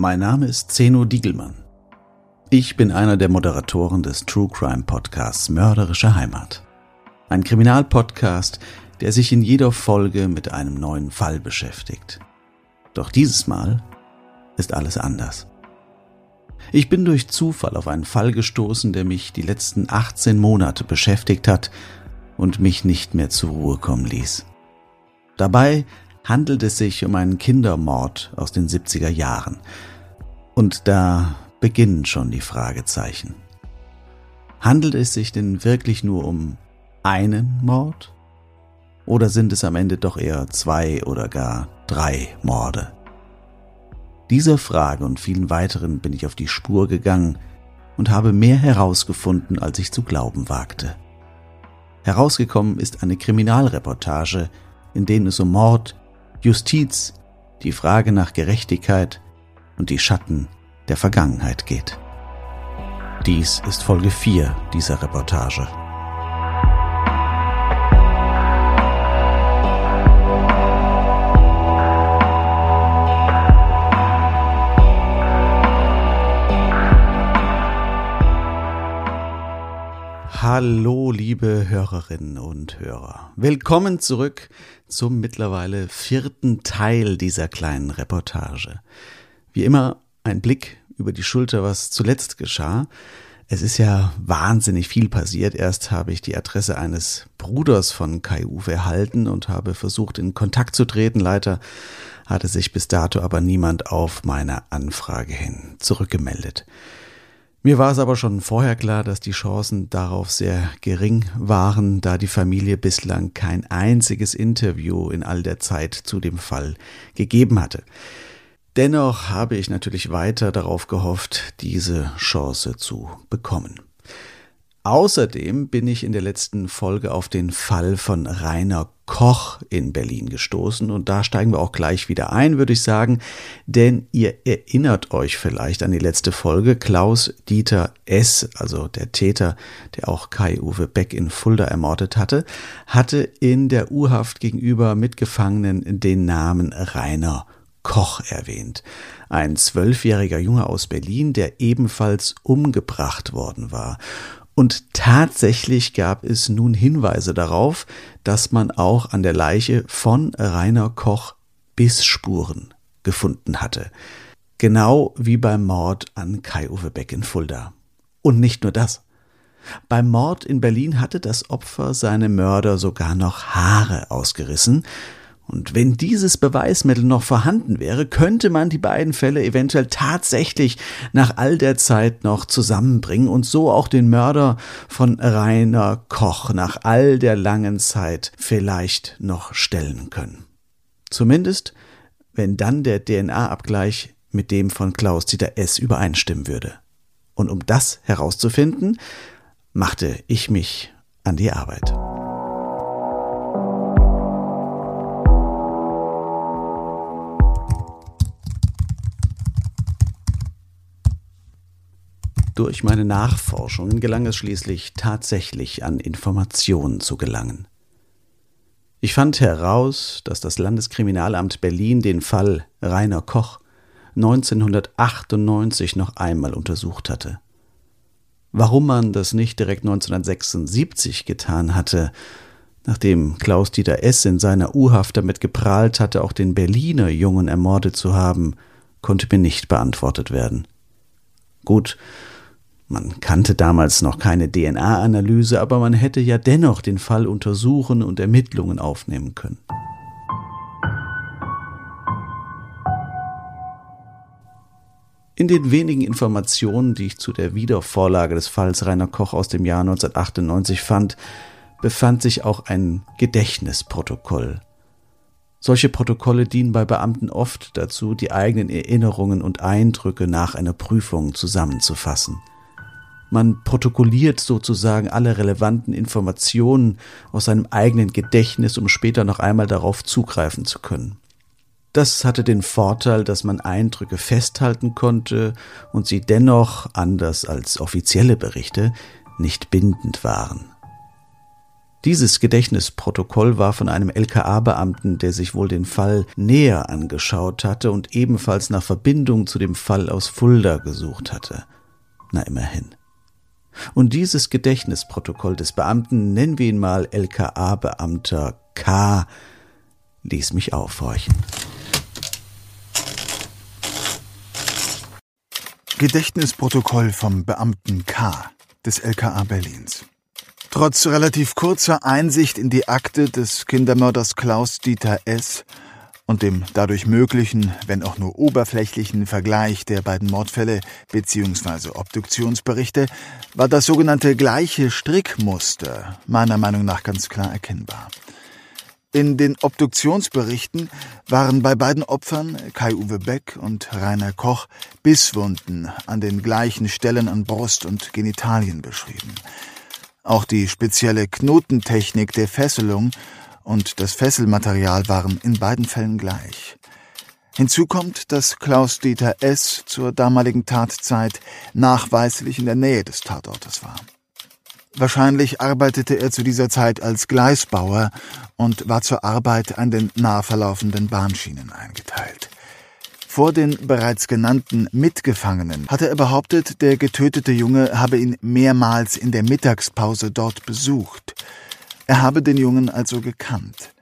Mein Name ist Zeno Diegelmann. Ich bin einer der Moderatoren des True Crime Podcasts Mörderische Heimat. Ein Kriminalpodcast, der sich in jeder Folge mit einem neuen Fall beschäftigt. Doch dieses Mal ist alles anders. Ich bin durch Zufall auf einen Fall gestoßen, der mich die letzten 18 Monate beschäftigt hat und mich nicht mehr zur Ruhe kommen ließ. Dabei handelt es sich um einen Kindermord aus den 70er Jahren. Und da beginnen schon die Fragezeichen. Handelt es sich denn wirklich nur um einen Mord? Oder sind es am Ende doch eher zwei oder gar drei Morde? Dieser Frage und vielen weiteren bin ich auf die Spur gegangen und habe mehr herausgefunden, als ich zu glauben wagte. Herausgekommen ist eine Kriminalreportage, in denen es um Mord, Justiz, die Frage nach Gerechtigkeit und die Schatten der Vergangenheit geht. Dies ist Folge 4 dieser Reportage. Hallo, liebe Hörerinnen und Hörer. Willkommen zurück zum mittlerweile vierten Teil dieser kleinen Reportage. Wie immer ein Blick über die Schulter, was zuletzt geschah. Es ist ja wahnsinnig viel passiert. Erst habe ich die Adresse eines Bruders von Kai Uwe erhalten und habe versucht, in Kontakt zu treten. Leider hatte sich bis dato aber niemand auf meine Anfrage hin zurückgemeldet. Mir war es aber schon vorher klar, dass die Chancen darauf sehr gering waren, da die Familie bislang kein einziges Interview in all der Zeit zu dem Fall gegeben hatte. Dennoch habe ich natürlich weiter darauf gehofft, diese Chance zu bekommen. Außerdem bin ich in der letzten Folge auf den Fall von Rainer Koch in Berlin gestoßen und da steigen wir auch gleich wieder ein, würde ich sagen, denn ihr erinnert euch vielleicht an die letzte Folge. Klaus Dieter S., also der Täter, der auch Kai-Uwe Beck in Fulda ermordet hatte, hatte in der Urhaft gegenüber Mitgefangenen den Namen Rainer Koch erwähnt. Ein zwölfjähriger Junge aus Berlin, der ebenfalls umgebracht worden war. Und tatsächlich gab es nun Hinweise darauf, dass man auch an der Leiche von Rainer Koch Bissspuren gefunden hatte. Genau wie beim Mord an Kai-Uwe Beck in Fulda. Und nicht nur das. Beim Mord in Berlin hatte das Opfer seine Mörder sogar noch Haare ausgerissen, und wenn dieses Beweismittel noch vorhanden wäre, könnte man die beiden Fälle eventuell tatsächlich nach all der Zeit noch zusammenbringen und so auch den Mörder von Rainer Koch nach all der langen Zeit vielleicht noch stellen können. Zumindest, wenn dann der DNA-Abgleich mit dem von Klaus-Dieter S. übereinstimmen würde. Und um das herauszufinden, machte ich mich an die Arbeit. Durch meine Nachforschungen gelang es schließlich tatsächlich an Informationen zu gelangen. Ich fand heraus, dass das Landeskriminalamt Berlin den Fall Rainer Koch 1998 noch einmal untersucht hatte. Warum man das nicht direkt 1976 getan hatte, nachdem Klaus-Dieter S. in seiner U-Haft damit geprahlt hatte, auch den Berliner Jungen ermordet zu haben, konnte mir nicht beantwortet werden. Gut, man kannte damals noch keine DNA-Analyse, aber man hätte ja dennoch den Fall untersuchen und Ermittlungen aufnehmen können. In den wenigen Informationen, die ich zu der Wiedervorlage des Falls Rainer Koch aus dem Jahr 1998 fand, befand sich auch ein Gedächtnisprotokoll. Solche Protokolle dienen bei Beamten oft dazu, die eigenen Erinnerungen und Eindrücke nach einer Prüfung zusammenzufassen. Man protokolliert sozusagen alle relevanten Informationen aus seinem eigenen Gedächtnis, um später noch einmal darauf zugreifen zu können. Das hatte den Vorteil, dass man Eindrücke festhalten konnte und sie dennoch, anders als offizielle Berichte, nicht bindend waren. Dieses Gedächtnisprotokoll war von einem LKA-Beamten, der sich wohl den Fall näher angeschaut hatte und ebenfalls nach Verbindung zu dem Fall aus Fulda gesucht hatte. Na immerhin. Und dieses Gedächtnisprotokoll des Beamten, nennen wir ihn mal LKA-Beamter K, ließ mich aufhorchen. Gedächtnisprotokoll vom Beamten K des LKA Berlins. Trotz relativ kurzer Einsicht in die Akte des Kindermörders Klaus Dieter S und dem dadurch möglichen, wenn auch nur oberflächlichen Vergleich der beiden Mordfälle bzw. Obduktionsberichte war das sogenannte gleiche Strickmuster meiner Meinung nach ganz klar erkennbar. In den Obduktionsberichten waren bei beiden Opfern, Kai-Uwe Beck und Rainer Koch, Bisswunden an den gleichen Stellen an Brust und Genitalien beschrieben. Auch die spezielle Knotentechnik der Fesselung und das Fesselmaterial waren in beiden Fällen gleich. Hinzu kommt, dass Klaus-Dieter S. zur damaligen Tatzeit nachweislich in der Nähe des Tatortes war. Wahrscheinlich arbeitete er zu dieser Zeit als Gleisbauer und war zur Arbeit an den nah verlaufenden Bahnschienen eingeteilt. Vor den bereits genannten Mitgefangenen hatte er behauptet, der getötete Junge habe ihn mehrmals in der Mittagspause dort besucht. Er habe den Jungen also gekannt.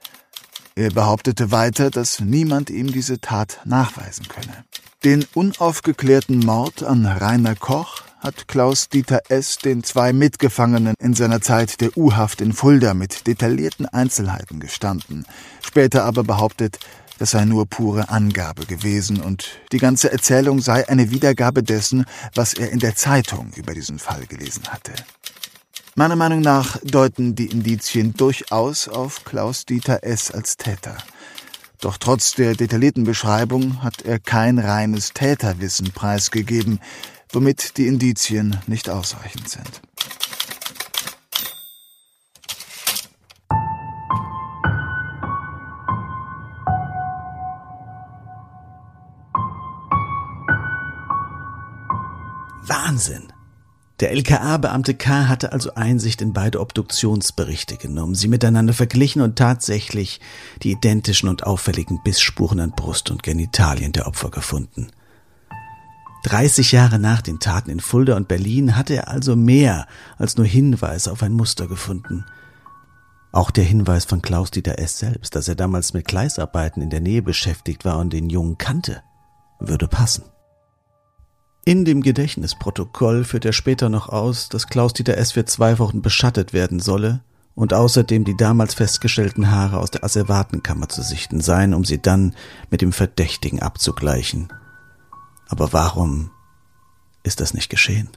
Er behauptete weiter, dass niemand ihm diese Tat nachweisen könne. Den unaufgeklärten Mord an Rainer Koch hat Klaus Dieter S. den zwei Mitgefangenen in seiner Zeit der U-Haft in Fulda mit detaillierten Einzelheiten gestanden, später aber behauptet, das sei nur pure Angabe gewesen und die ganze Erzählung sei eine Wiedergabe dessen, was er in der Zeitung über diesen Fall gelesen hatte. Meiner Meinung nach deuten die Indizien durchaus auf Klaus-Dieter S. als Täter. Doch trotz der detaillierten Beschreibung hat er kein reines Täterwissen preisgegeben, womit die Indizien nicht ausreichend sind. Wahnsinn! Der LKA-Beamte K. hatte also Einsicht in beide Obduktionsberichte genommen, sie miteinander verglichen und tatsächlich die identischen und auffälligen Bissspuren an Brust und Genitalien der Opfer gefunden. 30 Jahre nach den Taten in Fulda und Berlin hatte er also mehr als nur Hinweise auf ein Muster gefunden. Auch der Hinweis von Klaus-Dieter S. selbst, dass er damals mit Gleisarbeiten in der Nähe beschäftigt war und den Jungen kannte, würde passen. In dem Gedächtnisprotokoll führt er später noch aus, dass Klaus-Dieter S. für zwei Wochen beschattet werden solle und außerdem die damals festgestellten Haare aus der Asservatenkammer zu sichten seien, um sie dann mit dem Verdächtigen abzugleichen. Aber warum ist das nicht geschehen?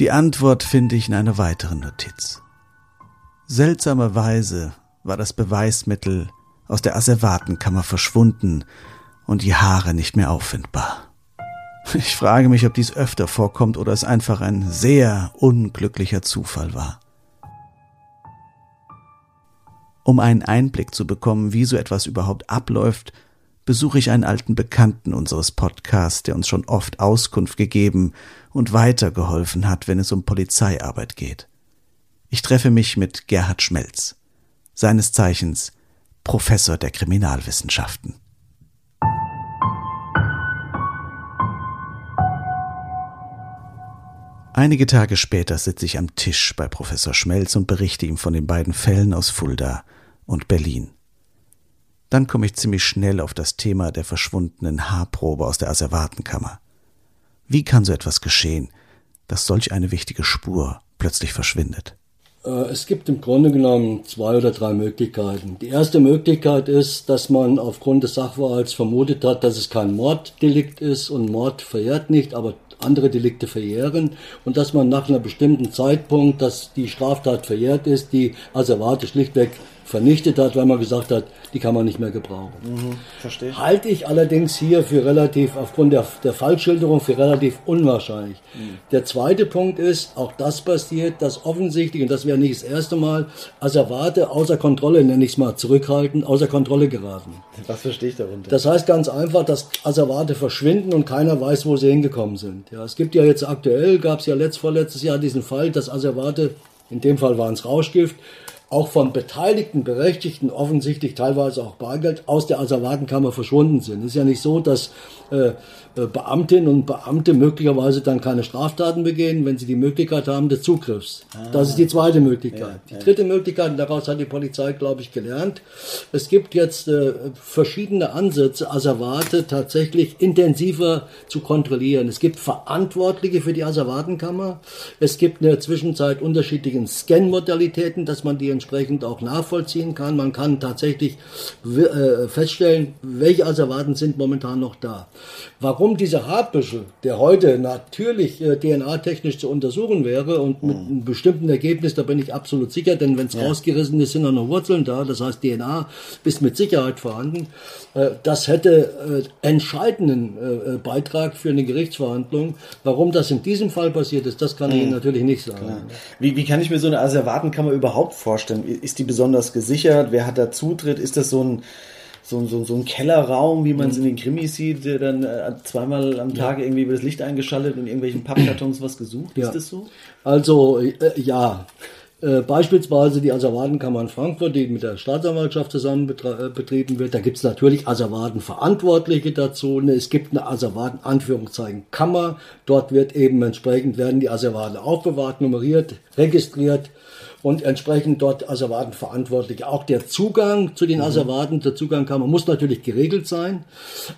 Die Antwort finde ich in einer weiteren Notiz. Seltsamerweise war das Beweismittel aus der Asservatenkammer verschwunden und die Haare nicht mehr auffindbar. Ich frage mich, ob dies öfter vorkommt oder es einfach ein sehr unglücklicher Zufall war. Um einen Einblick zu bekommen, wie so etwas überhaupt abläuft, besuche ich einen alten Bekannten unseres Podcasts, der uns schon oft Auskunft gegeben und weitergeholfen hat, wenn es um Polizeiarbeit geht. Ich treffe mich mit Gerhard Schmelz, seines Zeichens Professor der Kriminalwissenschaften. Einige Tage später sitze ich am Tisch bei Professor Schmelz und berichte ihm von den beiden Fällen aus Fulda und Berlin. Dann komme ich ziemlich schnell auf das Thema der verschwundenen Haarprobe aus der Asservatenkammer. Wie kann so etwas geschehen, dass solch eine wichtige Spur plötzlich verschwindet? Äh, es gibt im Grunde genommen zwei oder drei Möglichkeiten. Die erste Möglichkeit ist, dass man aufgrund des Sachverhalts vermutet hat, dass es kein Morddelikt ist und Mord verjährt nicht, aber andere Delikte verjähren und dass man nach einem bestimmten Zeitpunkt, dass die Straftat verjährt ist, die Asservate schlichtweg vernichtet hat, weil man gesagt hat, die kann man nicht mehr gebrauchen. Mhm, verstehe. Halte ich allerdings hier für relativ, aufgrund der, der Fallschilderung, für relativ unwahrscheinlich. Mhm. Der zweite Punkt ist, auch das passiert, dass offensichtlich, und das wäre nicht das erste Mal, Asservate außer Kontrolle, nenne ich es mal, zurückhalten, außer Kontrolle geraten. Was verstehe ich darunter? Das heißt ganz einfach, dass Asservate verschwinden und keiner weiß, wo sie hingekommen sind. Ja, es gibt ja jetzt aktuell, gab es ja letzt, vorletztes Jahr diesen Fall, dass Asservate, in dem Fall waren es Rauschgift, auch von beteiligten Berechtigten offensichtlich teilweise auch Bargeld aus der Asservatenkammer verschwunden sind. Es ist ja nicht so, dass äh, Beamtinnen und Beamte möglicherweise dann keine Straftaten begehen, wenn sie die Möglichkeit haben des Zugriffs. Ah, das ist die zweite Möglichkeit. Ja, die dritte. Möglichkeit, und daraus hat die Polizei, glaube ich, gelernt, es gibt jetzt äh, verschiedene Ansätze, Asservate tatsächlich intensiver zu kontrollieren. Es gibt Verantwortliche für die Asservatenkammer. Es gibt in der Zwischenzeit unterschiedliche Scan-Modalitäten, dass man die entsprechend auch nachvollziehen kann. Man kann tatsächlich äh, feststellen, welche Asservaten sind momentan noch da. Warum dieser Haarbüschel, der heute natürlich äh, DNA-technisch zu untersuchen wäre und mit mhm. einem bestimmten Ergebnis, da bin ich absolut sicher, denn wenn es ja. rausgerissen ist, sind auch noch Wurzeln da, das heißt DNA ist mit Sicherheit vorhanden. Äh, das hätte äh, entscheidenden äh, äh, Beitrag für eine Gerichtsverhandlung. Warum das in diesem Fall passiert ist, das kann ich Ihnen mhm. natürlich nicht sagen. Wie, wie kann ich mir so eine Asservatenkammer überhaupt vorstellen? Ist die besonders gesichert? Wer hat da Zutritt? Ist das so ein so, so, so ein Kellerraum, wie man es in den Krimis sieht, der dann äh, zweimal am Tag ja. irgendwie wird das Licht eingeschaltet und in irgendwelchen Pappkartons was gesucht. Ja. Ist das so? Also, äh, ja. Äh, beispielsweise die Asservatenkammer in Frankfurt, die mit der Staatsanwaltschaft zusammen äh, betrieben wird. Da gibt es natürlich Asservatenverantwortliche dazu. Ne, es gibt eine Asservaten Anführungszeichen Kammer. Dort wird eben entsprechend werden die Asservaten aufbewahrt, nummeriert, registriert und entsprechend dort Asservaten verantwortlich. Auch der Zugang zu den mhm. Asservaten, der Zugang kann, man muss natürlich geregelt sein,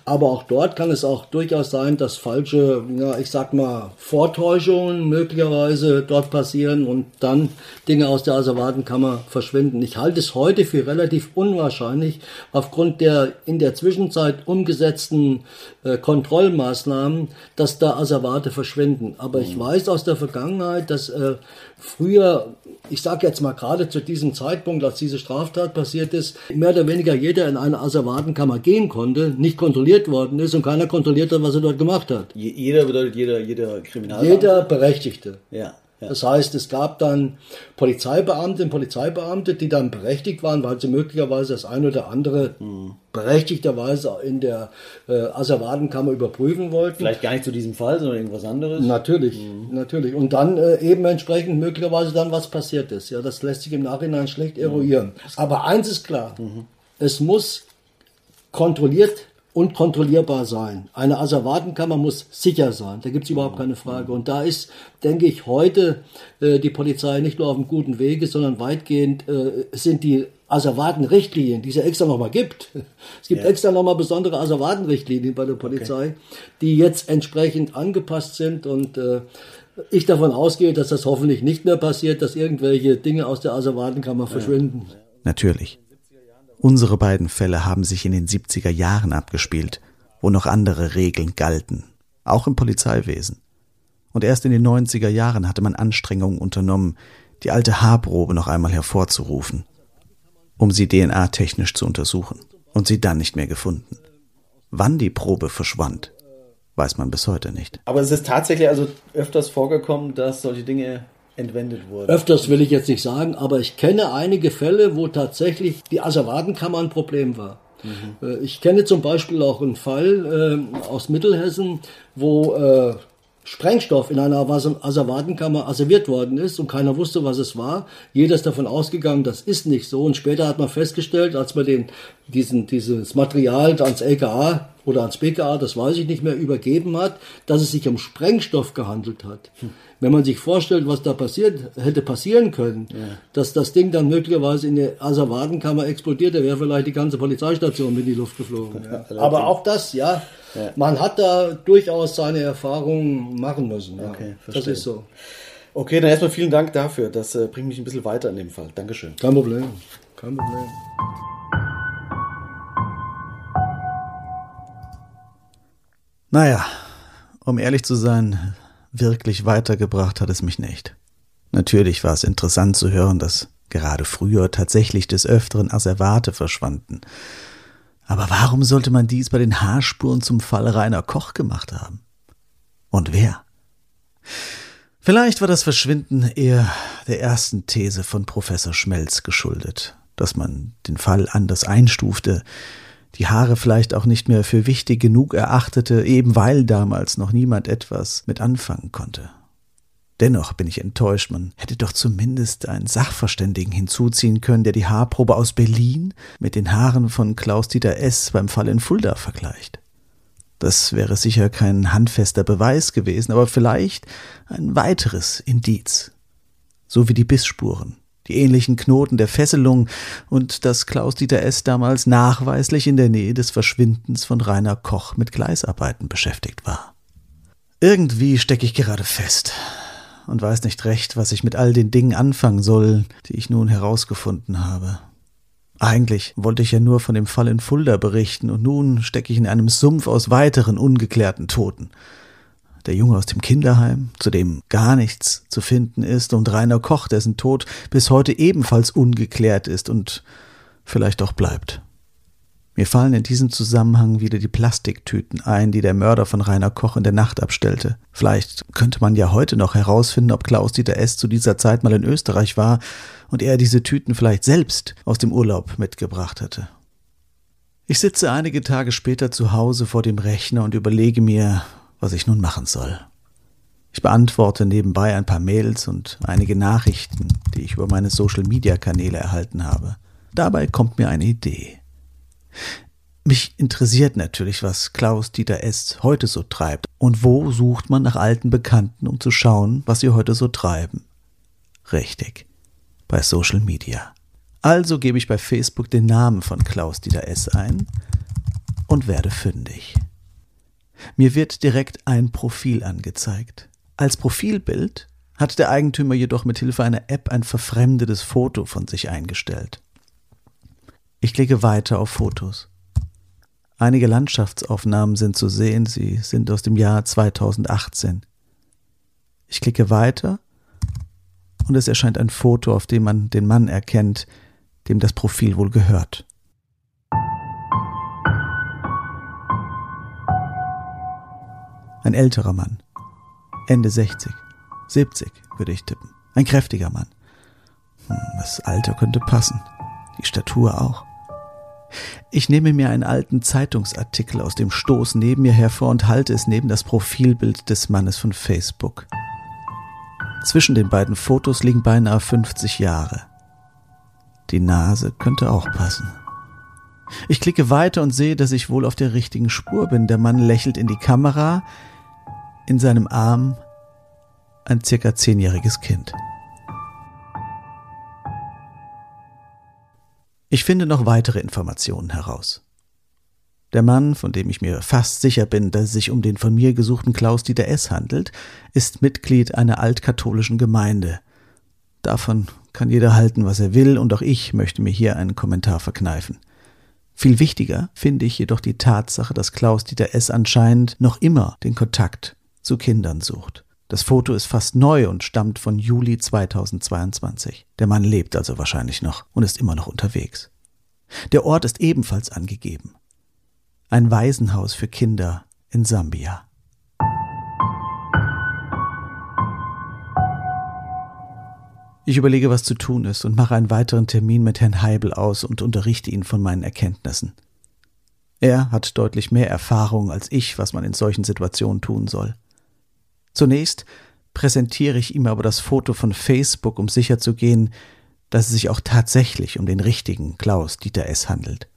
aber auch dort kann es auch durchaus sein, dass falsche, ja, ich sag mal, Vortäuschungen möglicherweise dort passieren und dann Dinge aus der Asservatenkammer verschwinden. Ich halte es heute für relativ unwahrscheinlich, aufgrund der in der Zwischenzeit umgesetzten äh, Kontrollmaßnahmen, dass da Asservate verschwinden. Aber ich mhm. weiß aus der Vergangenheit, dass äh, früher, ich sage jetzt mal gerade zu diesem Zeitpunkt, als diese Straftat passiert ist, mehr oder weniger jeder in eine Asservatenkammer gehen konnte, nicht kontrolliert worden ist und keiner kontrolliert hat, was er dort gemacht hat. Jeder bedeutet jeder, jeder Kriminalbeamte? Jeder Berechtigte. Ja. Ja. Das heißt, es gab dann Polizeibeamte und Polizeibeamte, die dann berechtigt waren, weil sie möglicherweise das eine oder andere mhm. berechtigterweise in der äh, Asservatenkammer überprüfen wollten. Vielleicht gar nicht zu diesem Fall, sondern irgendwas anderes. Natürlich, mhm. natürlich. Und dann äh, eben entsprechend möglicherweise dann was passiert ist. Ja, das lässt sich im Nachhinein schlecht eruieren. Mhm. Aber eins ist klar: mhm. Es muss kontrolliert und kontrollierbar sein. Eine Asservatenkammer muss sicher sein. Da gibt es überhaupt keine Frage. Und da ist, denke ich, heute äh, die Polizei nicht nur auf einem guten Wege, sondern weitgehend äh, sind die Asservatenrichtlinien, die es ja extra nochmal gibt. Es gibt ja. extra nochmal besondere Asservatenrichtlinien bei der Polizei, okay. die jetzt entsprechend angepasst sind und äh, ich davon ausgehe, dass das hoffentlich nicht mehr passiert, dass irgendwelche Dinge aus der Asservatenkammer verschwinden. Natürlich. Unsere beiden Fälle haben sich in den 70er Jahren abgespielt, wo noch andere Regeln galten, auch im Polizeiwesen. Und erst in den 90er Jahren hatte man Anstrengungen unternommen, die alte Haarprobe noch einmal hervorzurufen, um sie DNA-technisch zu untersuchen und sie dann nicht mehr gefunden. Wann die Probe verschwand, weiß man bis heute nicht. Aber es ist tatsächlich also öfters vorgekommen, dass solche Dinge entwendet wurde. Öfters will ich jetzt nicht sagen, aber ich kenne einige Fälle, wo tatsächlich die Asservatenkammer ein Problem war. Mhm. Äh, ich kenne zum Beispiel auch einen Fall äh, aus Mittelhessen, wo äh, Sprengstoff in einer Asservatenkammer asserviert worden ist und keiner wusste, was es war. Jeder ist davon ausgegangen, das ist nicht so. Und später hat man festgestellt, als man den, diesen, dieses Material ans LKA oder ans BKA, das weiß ich nicht mehr, übergeben hat, dass es sich um Sprengstoff gehandelt hat. Hm. Wenn man sich vorstellt, was da passiert, hätte passieren können, ja. dass das Ding dann möglicherweise in der Asservatenkammer explodiert, da wäre vielleicht die ganze Polizeistation mit in die Luft geflogen. Ja. Aber auch das, ja, ja, man hat da durchaus seine Erfahrungen machen müssen. Okay, das ist so. Okay, dann erstmal vielen Dank dafür. Das äh, bringt mich ein bisschen weiter in dem Fall. Dankeschön. Kein Problem. Kein Problem. Naja, um ehrlich zu sein, wirklich weitergebracht hat es mich nicht. Natürlich war es interessant zu hören, dass gerade früher tatsächlich des Öfteren Asservate verschwanden. Aber warum sollte man dies bei den Haarspuren zum Fall Rainer Koch gemacht haben? Und wer? Vielleicht war das Verschwinden eher der ersten These von Professor Schmelz geschuldet, dass man den Fall anders einstufte, die Haare vielleicht auch nicht mehr für wichtig genug erachtete, eben weil damals noch niemand etwas mit anfangen konnte. Dennoch bin ich enttäuscht, man hätte doch zumindest einen Sachverständigen hinzuziehen können, der die Haarprobe aus Berlin mit den Haaren von Klaus-Dieter S. beim Fall in Fulda vergleicht. Das wäre sicher kein handfester Beweis gewesen, aber vielleicht ein weiteres Indiz. So wie die Bissspuren, die ähnlichen Knoten der Fesselung und dass Klaus-Dieter S. damals nachweislich in der Nähe des Verschwindens von Rainer Koch mit Gleisarbeiten beschäftigt war. Irgendwie stecke ich gerade fest und weiß nicht recht, was ich mit all den Dingen anfangen soll, die ich nun herausgefunden habe. Eigentlich wollte ich ja nur von dem Fall in Fulda berichten, und nun stecke ich in einem Sumpf aus weiteren ungeklärten Toten. Der Junge aus dem Kinderheim, zu dem gar nichts zu finden ist, und Rainer Koch, dessen Tod bis heute ebenfalls ungeklärt ist und vielleicht auch bleibt. Mir fallen in diesem Zusammenhang wieder die Plastiktüten ein, die der Mörder von Rainer Koch in der Nacht abstellte. Vielleicht könnte man ja heute noch herausfinden, ob Klaus-Dieter S. zu dieser Zeit mal in Österreich war und er diese Tüten vielleicht selbst aus dem Urlaub mitgebracht hatte. Ich sitze einige Tage später zu Hause vor dem Rechner und überlege mir, was ich nun machen soll. Ich beantworte nebenbei ein paar Mails und einige Nachrichten, die ich über meine Social-Media-Kanäle erhalten habe. Dabei kommt mir eine Idee. Mich interessiert natürlich, was Klaus Dieter S. heute so treibt und wo sucht man nach alten Bekannten, um zu schauen, was sie heute so treiben. Richtig, bei Social Media. Also gebe ich bei Facebook den Namen von Klaus Dieter S. ein und werde fündig. Mir wird direkt ein Profil angezeigt. Als Profilbild hat der Eigentümer jedoch mit Hilfe einer App ein verfremdetes Foto von sich eingestellt. Ich klicke weiter auf Fotos. Einige Landschaftsaufnahmen sind zu sehen, sie sind aus dem Jahr 2018. Ich klicke weiter und es erscheint ein Foto, auf dem man den Mann erkennt, dem das Profil wohl gehört. Ein älterer Mann, Ende 60, 70 würde ich tippen. Ein kräftiger Mann. Hm, das Alter könnte passen, die Statur auch. Ich nehme mir einen alten Zeitungsartikel aus dem Stoß neben mir hervor und halte es neben das Profilbild des Mannes von Facebook. Zwischen den beiden Fotos liegen beinahe 50 Jahre. Die Nase könnte auch passen. Ich klicke weiter und sehe, dass ich wohl auf der richtigen Spur bin. Der Mann lächelt in die Kamera, in seinem Arm ein circa zehnjähriges Kind. Ich finde noch weitere Informationen heraus. Der Mann, von dem ich mir fast sicher bin, dass es sich um den von mir gesuchten Klaus-Dieter S. handelt, ist Mitglied einer altkatholischen Gemeinde. Davon kann jeder halten, was er will, und auch ich möchte mir hier einen Kommentar verkneifen. Viel wichtiger finde ich jedoch die Tatsache, dass Klaus-Dieter S. anscheinend noch immer den Kontakt zu Kindern sucht. Das Foto ist fast neu und stammt von Juli 2022. Der Mann lebt also wahrscheinlich noch und ist immer noch unterwegs. Der Ort ist ebenfalls angegeben. Ein Waisenhaus für Kinder in Sambia. Ich überlege, was zu tun ist und mache einen weiteren Termin mit Herrn Heibel aus und unterrichte ihn von meinen Erkenntnissen. Er hat deutlich mehr Erfahrung als ich, was man in solchen Situationen tun soll. Zunächst präsentiere ich ihm aber das Foto von Facebook, um sicherzugehen, dass es sich auch tatsächlich um den richtigen Klaus Dieter S. handelt.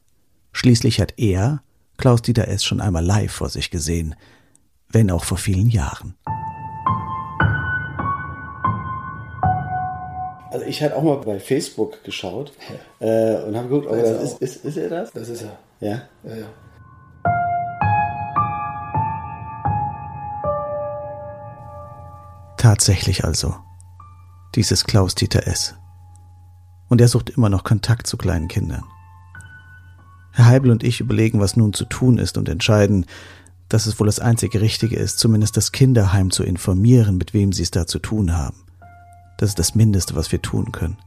Schließlich hat er Klaus Dieter S. schon einmal live vor sich gesehen, wenn auch vor vielen Jahren. Also ich hatte auch mal bei Facebook geschaut äh, und habe geguckt, aber das ist, ist, ist er das? Das ist er. Ja. Ja, ja. Tatsächlich also. Dieses Klaus-Dieter S. Und er sucht immer noch Kontakt zu kleinen Kindern. Herr Heibel und ich überlegen, was nun zu tun ist und entscheiden, dass es wohl das einzige Richtige ist, zumindest das Kinderheim zu informieren, mit wem sie es da zu tun haben. Das ist das Mindeste, was wir tun können.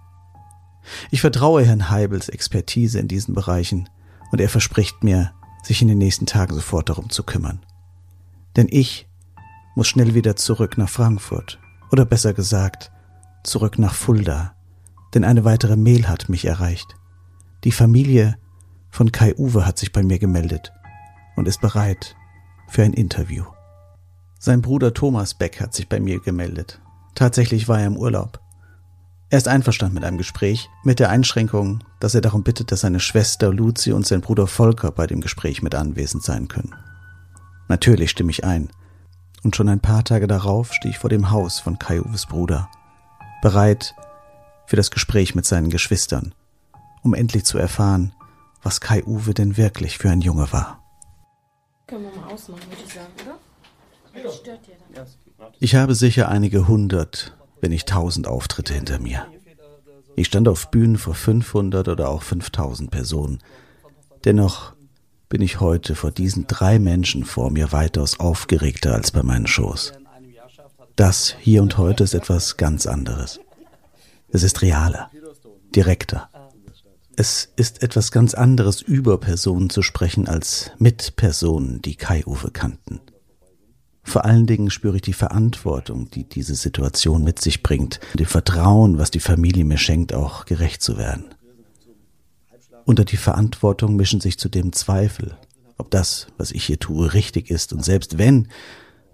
Ich vertraue Herrn Heibels Expertise in diesen Bereichen und er verspricht mir, sich in den nächsten Tagen sofort darum zu kümmern. Denn ich muss schnell wieder zurück nach Frankfurt. Oder besser gesagt, zurück nach Fulda. Denn eine weitere Mail hat mich erreicht. Die Familie von Kai Uwe hat sich bei mir gemeldet und ist bereit für ein Interview. Sein Bruder Thomas Beck hat sich bei mir gemeldet. Tatsächlich war er im Urlaub. Er ist einverstanden mit einem Gespräch, mit der Einschränkung, dass er darum bittet, dass seine Schwester Luzi und sein Bruder Volker bei dem Gespräch mit anwesend sein können. Natürlich stimme ich ein – und schon ein paar Tage darauf stehe ich vor dem Haus von Kai Uwes Bruder, bereit für das Gespräch mit seinen Geschwistern, um endlich zu erfahren, was Kai Uwe denn wirklich für ein Junge war. Können wir mal ausmachen, würde ich sagen, oder? Das stört dir dann. Ich habe sicher einige hundert, wenn nicht tausend Auftritte hinter mir. Ich stand auf Bühnen vor 500 oder auch 5000 Personen. Dennoch bin ich heute vor diesen drei Menschen vor mir weitaus aufgeregter als bei meinen Shows. Das hier und heute ist etwas ganz anderes. Es ist realer, direkter. Es ist etwas ganz anderes, über Personen zu sprechen, als mit Personen, die Kai-Uwe kannten. Vor allen Dingen spüre ich die Verantwortung, die diese Situation mit sich bringt, dem Vertrauen, was die Familie mir schenkt, auch gerecht zu werden. Unter die Verantwortung mischen sich zudem Zweifel, ob das, was ich hier tue, richtig ist und selbst wenn,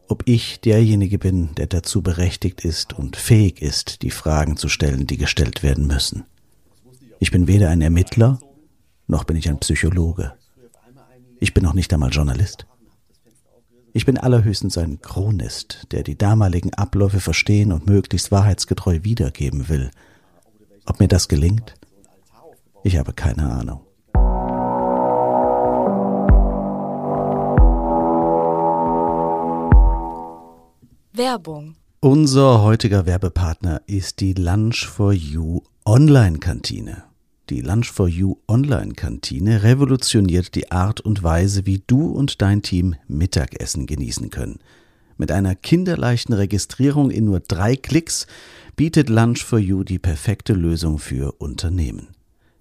ob ich derjenige bin, der dazu berechtigt ist und fähig ist, die Fragen zu stellen, die gestellt werden müssen. Ich bin weder ein Ermittler, noch bin ich ein Psychologe. Ich bin noch nicht einmal Journalist. Ich bin allerhöchstens ein Chronist, der die damaligen Abläufe verstehen und möglichst wahrheitsgetreu wiedergeben will. Ob mir das gelingt? Ich habe keine Ahnung. Werbung. Unser heutiger Werbepartner ist die Lunch for You Online-Kantine. Die Lunch for You Online-Kantine revolutioniert die Art und Weise, wie du und dein Team Mittagessen genießen können. Mit einer kinderleichten Registrierung in nur drei Klicks bietet Lunch for You die perfekte Lösung für Unternehmen.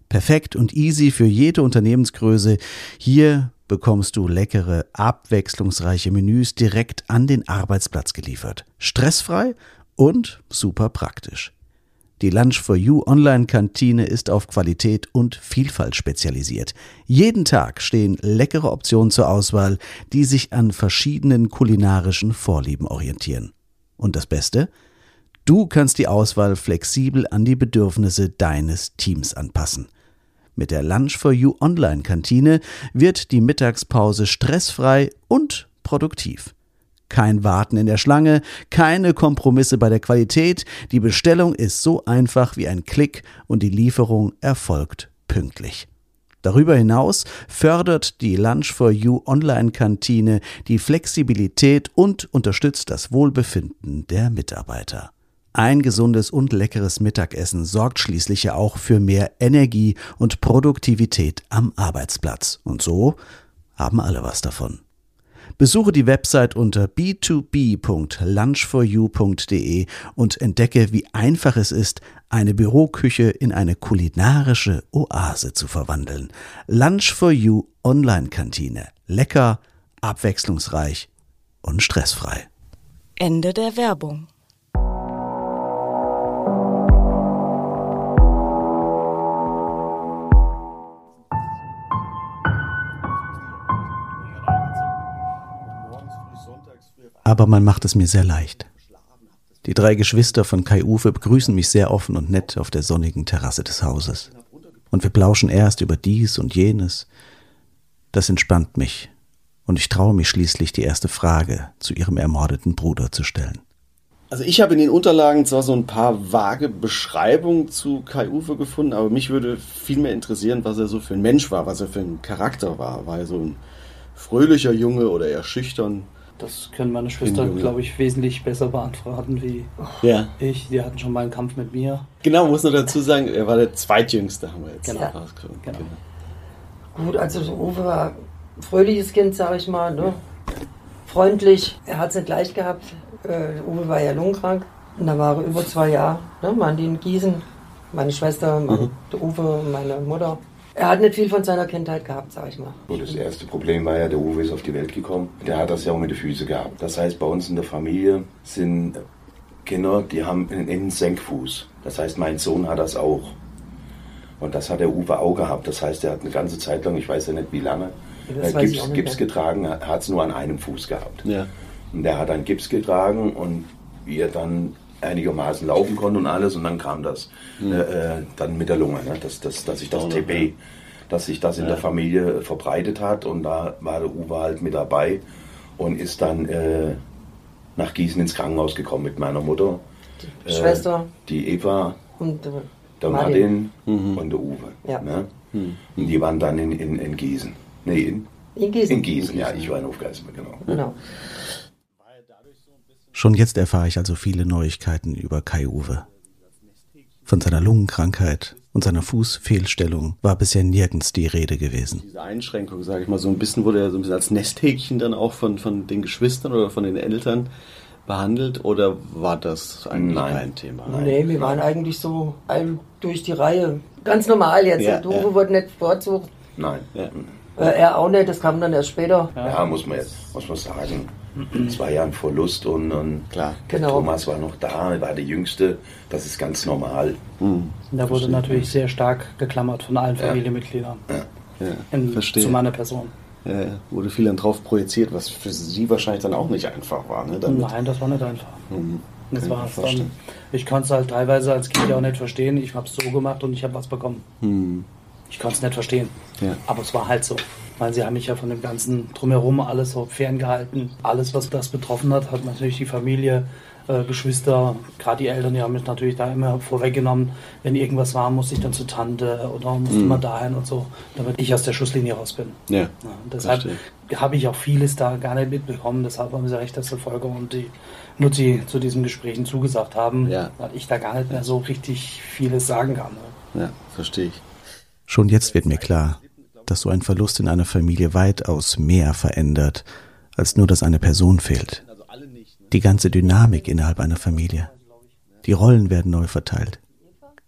Perfekt und easy für jede Unternehmensgröße. Hier bekommst du leckere, abwechslungsreiche Menüs direkt an den Arbeitsplatz geliefert. Stressfrei und super praktisch. Die Lunch for You Online-Kantine ist auf Qualität und Vielfalt spezialisiert. Jeden Tag stehen leckere Optionen zur Auswahl, die sich an verschiedenen kulinarischen Vorlieben orientieren. Und das Beste? Du kannst die Auswahl flexibel an die Bedürfnisse deines Teams anpassen. Mit der Lunch for You Online-Kantine wird die Mittagspause stressfrei und produktiv. Kein Warten in der Schlange, keine Kompromisse bei der Qualität, die Bestellung ist so einfach wie ein Klick und die Lieferung erfolgt pünktlich. Darüber hinaus fördert die Lunch for You Online-Kantine die Flexibilität und unterstützt das Wohlbefinden der Mitarbeiter. Ein gesundes und leckeres Mittagessen sorgt schließlich ja auch für mehr Energie und Produktivität am Arbeitsplatz. Und so haben alle was davon. Besuche die Website unter b2b.lunchforyou.de und entdecke, wie einfach es ist, eine Büroküche in eine kulinarische Oase zu verwandeln. Lunch for You Online-Kantine. Lecker, abwechslungsreich und stressfrei. Ende der Werbung. Aber man macht es mir sehr leicht. Die drei Geschwister von Kai Uwe begrüßen mich sehr offen und nett auf der sonnigen Terrasse des Hauses. Und wir plauschen erst über dies und jenes. Das entspannt mich. Und ich traue mich schließlich, die erste Frage zu ihrem ermordeten Bruder zu stellen. Also ich habe in den Unterlagen zwar so ein paar vage Beschreibungen zu Kai Uwe gefunden, aber mich würde viel mehr interessieren, was er so für ein Mensch war, was er für ein Charakter war. War er so ein fröhlicher Junge oder eher schüchtern? Das können meine Schwester, glaube ich, wesentlich besser beantworten wie Ja. ich. Die hatten schon mal einen Kampf mit mir. Genau, muss nur dazu sagen, er war der zweitjüngste, haben wir jetzt Genau. rausgekommen. Genau. Gut, also so Uwe war ein fröhliches Kind, sag ich mal, ne? freundlich. Er hat es nicht leicht gehabt. Äh, Uwe war ja lungenkrank. Und da war er über zwei Jahre. Ne? Waren die in Gießen. Meine Schwester, mein, der Uwe, meine Mutter. Er hat nicht viel von seiner Kindheit gehabt, sag ich mal. Und das erste Problem war ja, der Uwe ist auf die Welt gekommen. Der hat das ja auch mit den Füßen gehabt. Das heißt, bei uns in der Familie sind Kinder, die haben einen Innensenkfuß. Das heißt, mein Sohn hat das auch. Und das hat der Uwe auch gehabt. Das heißt, er hat eine ganze Zeit lang, ich weiß ja nicht wie lange, Das äh, Gips, Gips getragen, hat es nur an einem Fuß gehabt. Ja. Und der hat dann Gips getragen und wie er dann einigermaßen laufen konnte und alles und dann kam das äh, äh, dann mit der Lunge, ne? dass, dass, dass sich das noch, TB, dass sich das in der Familie verbreitet hat und da war der Uwe halt mit dabei und ist dann äh, nach Gießen ins Krankenhaus gekommen mit meiner Mutter, Die Schwester die Eva, und äh, der Martin. Martin und der Uwe. Ja. Ne? Und die waren dann in, in, in Gießen. Nee, in, In Gießen. in Gießen, ja, ich war in Hofgeismar, genau. Genau. Schon jetzt erfahre ich also viele Neuigkeiten über Kai Uwe. Von seiner Lungenkrankheit und seiner Fußfehlstellung war bisher nirgends die Rede gewesen. Diese Einschränkung, sage ich mal, so ein bisschen wurde er so ein bisschen als Nesthäkchen dann auch von, von den Geschwistern oder von den Eltern behandelt oder war das eigentlich Nein. kein Thema? Nee, wir waren eigentlich so durch die Reihe. Ganz normal jetzt. Ja, Uwe ja. wurde nicht bevorzugt. Nein. Ja. Äh, er auch nicht, das kam dann erst später. Ja, muss man jetzt, muss man sagen. Es war ja ein Verlust und, und Klar. Genau. Thomas war noch da, er war der Jüngste. Das ist ganz normal. Und da wurde natürlich sehr stark geklammert von allen Familienmitgliedern Ja, in, verstehe. zu meiner Person. Ja, wurde viel dann drauf projiziert, was für sie wahrscheinlich dann auch nicht einfach war. Ne? Damit- Nein, das war nicht einfach. Mhm. Das Kann ich war mir es dann. Ich konnte es halt teilweise als Kind ja auch nicht verstehen. Ich habe es so gemacht und ich habe was bekommen. Ich konnte es nicht verstehen. Ja. Aber es war halt so. Weil sie haben mich ja von dem ganzen Drumherum alles so ferngehalten. Alles, was das betroffen hat, hat natürlich die Familie, äh, Geschwister, gerade die Eltern, die haben mich natürlich da immer vorweggenommen. Wenn irgendwas war, musste ich dann zur Tante oder musste Mhm. mal dahin und so, damit ich aus der Schusslinie raus bin. Ja. Ja, deshalb habe ich auch vieles da gar nicht mitbekommen. Deshalb haben sie recht, dass der Volker und die Nutzi zu diesen Gesprächen zugesagt haben, Ja. weil ich da gar nicht mehr so richtig vieles sagen kann. ne? ja, verstehe ich. Schon jetzt wird mir klar, dass so ein Verlust in einer Familie weitaus mehr verändert, als nur, dass eine Person fehlt. Die ganze Dynamik innerhalb einer Familie. Die Rollen werden neu verteilt.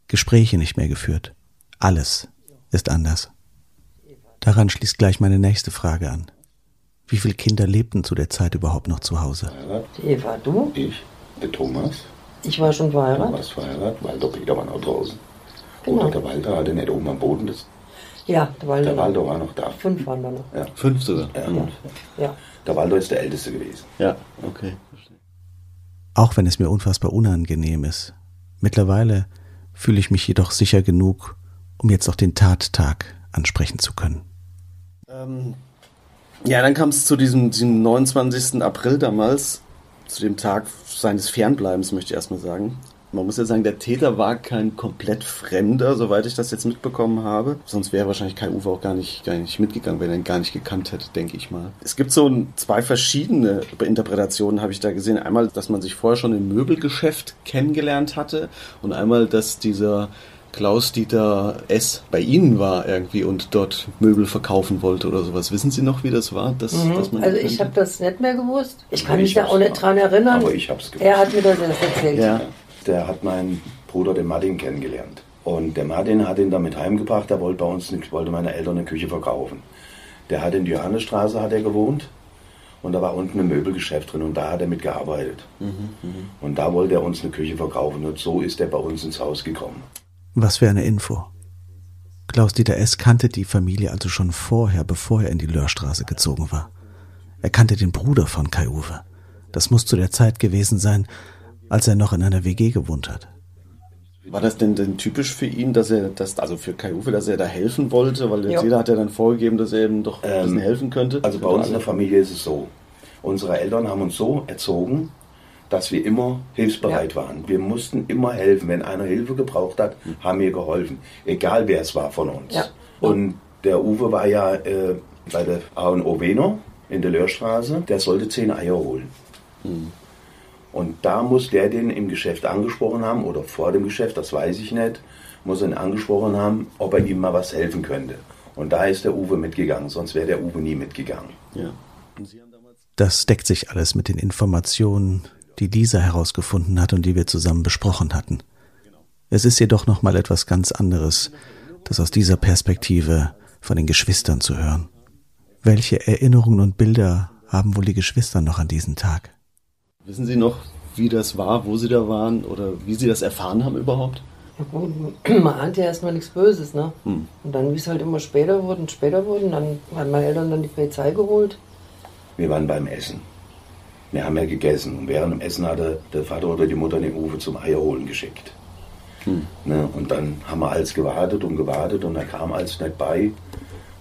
Gespräche nicht mehr geführt. Alles ist anders. Daran schließt gleich meine nächste Frage an. Wie viele Kinder lebten zu der Zeit überhaupt noch zu Hause? Die Eva, du? Ich, der Thomas, Ich war schon du verheiratet. warst verheiratet, Walter Peter war noch draußen. Genau. Oder der Walter hatte nicht oben am Boden, das, Ja, der Walter. der Walter war noch da. Fünf waren da noch. Ja. Fünf sogar. Ja. Ja. Der Walter ist der Älteste gewesen. Ja, okay. Auch wenn es mir unfassbar unangenehm ist. Mittlerweile fühle ich mich jedoch sicher genug, um jetzt auch den Tattag ansprechen zu können. Ähm, ja, dann kam es zu diesem, diesem 29. April damals, zu dem Tag seines Fernbleibens, möchte ich erstmal sagen. Man muss ja sagen, der Täter war kein komplett Fremder, soweit ich das jetzt mitbekommen habe. Sonst wäre wahrscheinlich Kai Uwe auch gar nicht, gar nicht mitgegangen, wenn er ihn gar nicht gekannt hätte, denke ich mal. Es gibt so ein- zwei verschiedene Interpretationen, habe ich da gesehen. Einmal, dass man sich vorher schon im Möbelgeschäft kennengelernt hatte und einmal, dass dieser Klaus-Dieter S. bei Ihnen war irgendwie und dort Möbel verkaufen wollte oder sowas. Wissen Sie noch, wie das war? Dass, dass man Also ich habe das nicht mehr gewusst. Ich kann Nee, mich ich da auch nicht dran erinnern. Aber ich hab's gewusst. Er hat mir das erst erzählt. Ja. Der hat meinen Bruder, den Martin, kennengelernt. Und der Martin hat ihn damit heimgebracht, der wollte bei uns, nicht- wollte meine Eltern eine Küche verkaufen. Der hat in die Johannesstraße hat er gewohnt und da war unten ein Möbelgeschäft drin und da hat er mitgearbeitet. Und da wollte er uns eine Küche verkaufen und so ist er bei uns ins Haus gekommen. Was für eine Info. Klaus-Dieter S. kannte die Familie also schon vorher, bevor er in die Löhrstraße gezogen war. Er kannte den Bruder von Kai Uwe. Das muss zu der Zeit gewesen sein, als er noch in einer WG gewohnt hat. War das denn, denn typisch für ihn, dass er das, also für Kai Uwe, dass er da helfen wollte? Weil Ja. jeder hat ja dann vorgegeben, dass er ihm doch ein bisschen Ähm, helfen könnte. Also bei uns in der Familie ist es so. Unsere Eltern haben uns so erzogen, dass wir immer hilfsbereit waren. Wir mussten immer helfen. Wenn einer Hilfe gebraucht hat, haben wir geholfen. Egal wer es war von uns. Ja. Und der Uwe war ja äh, bei der A&O Wener in der Löhrstraße. Der sollte zehn Eier holen. Und da muss der den im Geschäft angesprochen haben oder vor dem Geschäft, das weiß ich nicht, muss ihn angesprochen haben, ob er ihm mal was helfen könnte. Und da ist der Uwe mitgegangen, sonst wäre der Uwe nie mitgegangen. ja. Das deckt sich alles mit den Informationen, die Lisa herausgefunden hat und die wir zusammen besprochen hatten. Es ist jedoch noch mal etwas ganz anderes, das aus dieser Perspektive von den Geschwistern zu hören. Welche Erinnerungen und Bilder haben wohl die Geschwister noch an diesen Tag? Wissen Sie noch, wie das war, wo Sie da waren oder wie Sie das erfahren haben überhaupt? Ja gut, man ahnt ja erstmal nichts Böses, ne? Und dann, wie es halt immer später wurde und später wurde, dann haben meine Eltern dann die Polizei geholt. Wir waren beim Essen. Wir haben ja gegessen. Und während dem Essen hatte der Vater oder die Mutter den Uwe zum Eierholen geschickt. Ne? Und dann haben wir alles gewartet und gewartet und da kam alles nicht bei.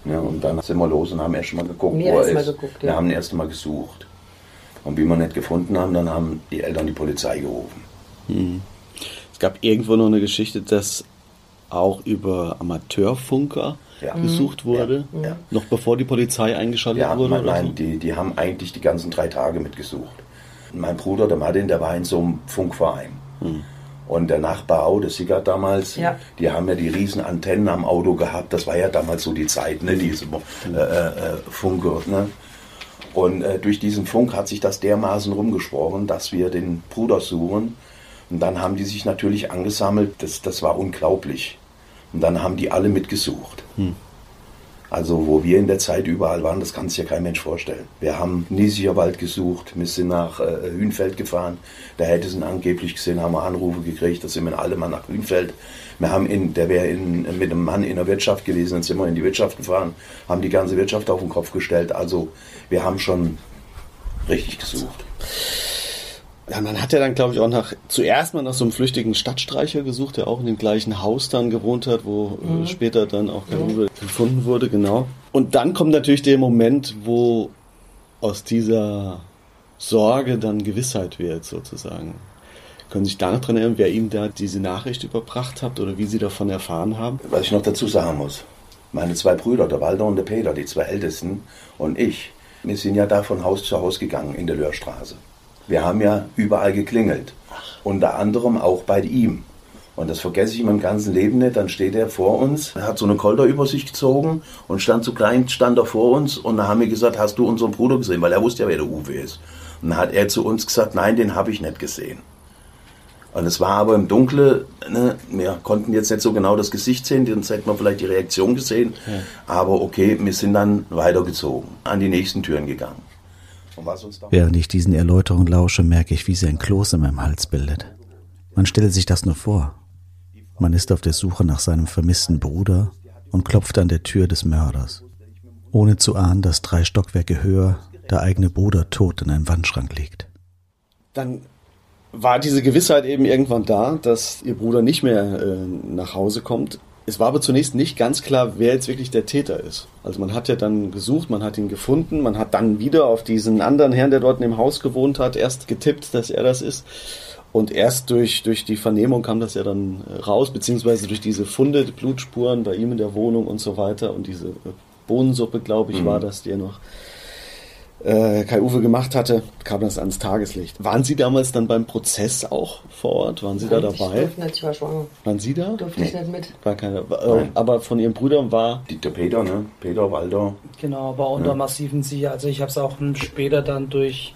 Ne? Und dann sind wir los und haben erst mal geguckt, Wir wo er ist. geguckt, Wir ja. haben erst mal gesucht. Und wie wir nicht gefunden haben, dann haben die Eltern die Polizei gerufen. Es gab irgendwo noch eine Geschichte, dass auch über Amateurfunker Ja. gesucht wurde, Ja, ja. noch bevor die Polizei eingeschaltet Ja, wurde. nein, oder nein so? die, die haben eigentlich die ganzen drei Tage mitgesucht. Mein Bruder, der Martin, der war in so einem Funkverein. Und der Nachbar auch, der Sigurd damals, Ja. die haben ja die riesen Antennen am Auto gehabt. Das war ja damals so die Zeit, ne, diese äh, äh, Funke. Ne? Und äh, durch diesen Funk hat sich das dermaßen rumgesprochen, dass wir den Bruder suchen. Und dann haben die sich natürlich angesammelt. Das, das war unglaublich. Und dann haben die alle mitgesucht. Also wo wir in der Zeit überall waren, das kann sich ja kein Mensch vorstellen. Wir haben Niesiger Wald gesucht, wir sind nach äh, Hünfeld gefahren, da hätte es ihn angeblich gesehen, haben wir Anrufe gekriegt, da sind wir alle mal nach Hünfeld. Wir haben in, der wäre in, mit einem Mann in der Wirtschaft gewesen, dann sind wir in die Wirtschaft gefahren, haben die ganze Wirtschaft auf den Kopf gestellt. Also wir haben schon richtig gesucht. Ja, man hat ja dann, glaube ich, auch nach zuerst mal nach so einem flüchtigen Stadtstreicher gesucht, der auch in dem gleichen Haus dann gewohnt hat, wo äh, später dann auch Kai Uwe gefunden wurde, genau. Und dann kommt natürlich der Moment, wo aus dieser Sorge dann Gewissheit wird, sozusagen. Können Sie sich da noch dran erinnern, wer Ihnen da diese Nachricht überbracht hat oder wie Sie davon erfahren haben? Was ich noch dazu sagen muss, meine zwei Brüder, der Walter und der Peter, die zwei Ältesten und ich, wir sind ja da von Haus zu Haus gegangen in der Löhrstraße. Wir haben ja überall geklingelt, unter anderem auch bei ihm. Und das vergesse ich in meinem ganzen Leben nicht. Dann steht er vor uns, hat so eine Kolder über sich gezogen und stand so klein, stand er vor uns und da haben wir gesagt, hast du unseren Bruder gesehen? Weil er wusste ja, wer der Uwe ist. Und dann hat er zu uns gesagt, nein, den habe ich nicht gesehen. Und es war aber im Dunkeln, ne, wir konnten jetzt nicht so genau das Gesicht sehen, sonst hätten wir vielleicht die Reaktion gesehen. Aber okay, wir sind dann weitergezogen, an die nächsten Türen gegangen. Und was uns dann Während ich diesen Erläuterungen lausche, merke ich, wie sie ein Kloß in meinem Hals bildet. Man stelle sich das nur vor. Man ist auf der Suche nach seinem vermissten Bruder und klopft an der Tür des Mörders, ohne zu ahnen, dass drei Stockwerke höher der eigene Bruder tot in einem Wandschrank liegt. Dann war diese Gewissheit eben irgendwann da, dass Ihr Bruder nicht mehr äh, nach Hause kommt. Es war aber zunächst nicht ganz klar, wer jetzt wirklich der Täter ist. Also man hat ja dann gesucht, man hat ihn gefunden, man hat dann wieder auf diesen anderen Herrn, der dort in dem Haus gewohnt hat, erst getippt, dass er das ist. Und erst durch, durch die Vernehmung kam das ja dann äh, raus, beziehungsweise durch diese Funde, die Blutspuren bei ihm in der Wohnung und so weiter und diese äh, Bohnensuppe, glaube ich, war das, die er noch äh, Kai Uwe gemacht hatte, kam das ans Tageslicht. Waren Sie damals dann beim Prozess auch vor Ort? Waren Sie da Ich dabei? durfte nicht, ich war schwanger. Waren Sie da? Durfte ich nicht mit. War keine. Äh, aber von Ihren Brüdern war. die, der Peter, ne? Peter, Walter, Genau, aber unter massiven Sicherheit. Also ich habe es auch später dann durch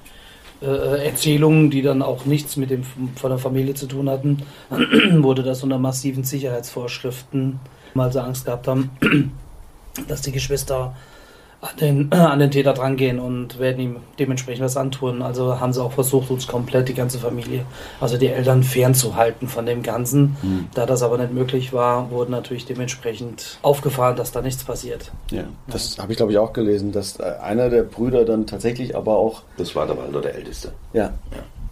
äh, Erzählungen, die dann auch nichts mit dem von der Familie zu tun hatten, wurde das unter massiven Sicherheitsvorschriften, weil sie Angst gehabt haben, dass die Geschwister an den, an den Täter drangehen und werden ihm dementsprechend was antun. Also haben sie auch versucht, uns komplett die ganze Familie, also die Eltern fernzuhalten von dem Ganzen. Mhm. Da das aber nicht möglich war, wurde natürlich dementsprechend aufgefahren, dass da nichts passiert. Ja, das ja. habe ich glaube ich auch gelesen, dass äh, einer der Brüder dann tatsächlich aber auch. Das war der Walter, der Älteste. Ja. ja.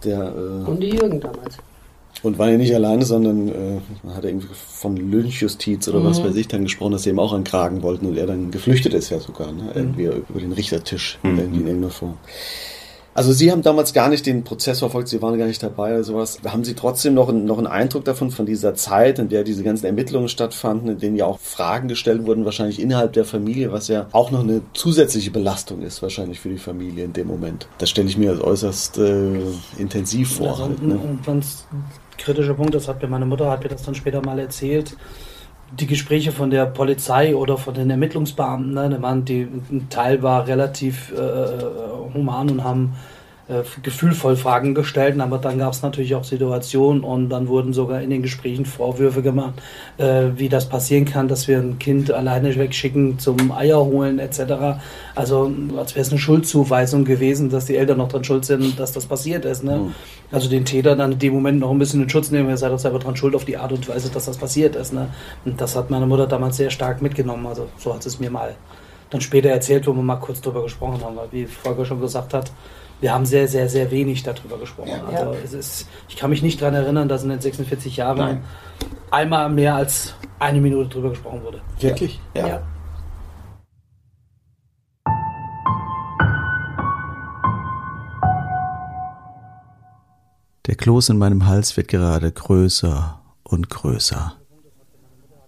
Der, äh, und die Jürgen damals. Und war ja nicht alleine, sondern äh, man hat irgendwie von Lynchjustiz oder mhm. was weiß ich dann gesprochen, dass sie ihm auch ankragen wollten und er dann geflüchtet ist ja sogar, ne? irgendwie mhm. über den Richtertisch mhm. in irgendeiner Form. Also Sie haben damals gar nicht den Prozess verfolgt, Sie waren gar nicht dabei oder sowas. Haben Sie trotzdem noch, noch einen Eindruck davon, von dieser Zeit, in der diese ganzen Ermittlungen stattfanden, in denen ja auch Fragen gestellt wurden, wahrscheinlich innerhalb der Familie, was ja auch noch eine zusätzliche Belastung ist, wahrscheinlich für die Familie in dem Moment. Das stelle ich mir als äußerst äh, intensiv vor. Also, halt, ne? ganz kritischer Punkt, das hat mir meine Mutter, hat mir das dann später mal erzählt, die Gespräche von der Polizei oder von den Ermittlungsbeamten, ne, die, ein Teil war relativ äh, human und haben äh, gefühlvoll Fragen gestellt, aber dann gab es natürlich auch Situationen und dann wurden sogar in den Gesprächen Vorwürfe gemacht, äh, wie das passieren kann, dass wir ein Kind alleine wegschicken zum Eier holen etc. Also als wäre es eine Schuldzuweisung gewesen, dass die Eltern noch dran schuld sind, dass das passiert ist. Ne? Mhm. Also den Täter dann in dem Moment noch ein bisschen in Schutz nehmen, er sei doch selber dran schuld auf die Art und Weise, dass das passiert ist. Ne? Und das hat meine Mutter damals sehr stark mitgenommen. Also so hat es mir mal dann später erzählt, wo wir mal kurz drüber gesprochen haben, weil wie Volker schon gesagt hat, wir haben sehr, sehr, sehr wenig darüber gesprochen. Ja, also es ist, ich kann mich nicht daran erinnern, dass in den 46 Jahren Nein. einmal mehr als eine Minute drüber gesprochen wurde. Wirklich? ja. ja. Der Kloß in meinem Hals wird gerade größer und größer.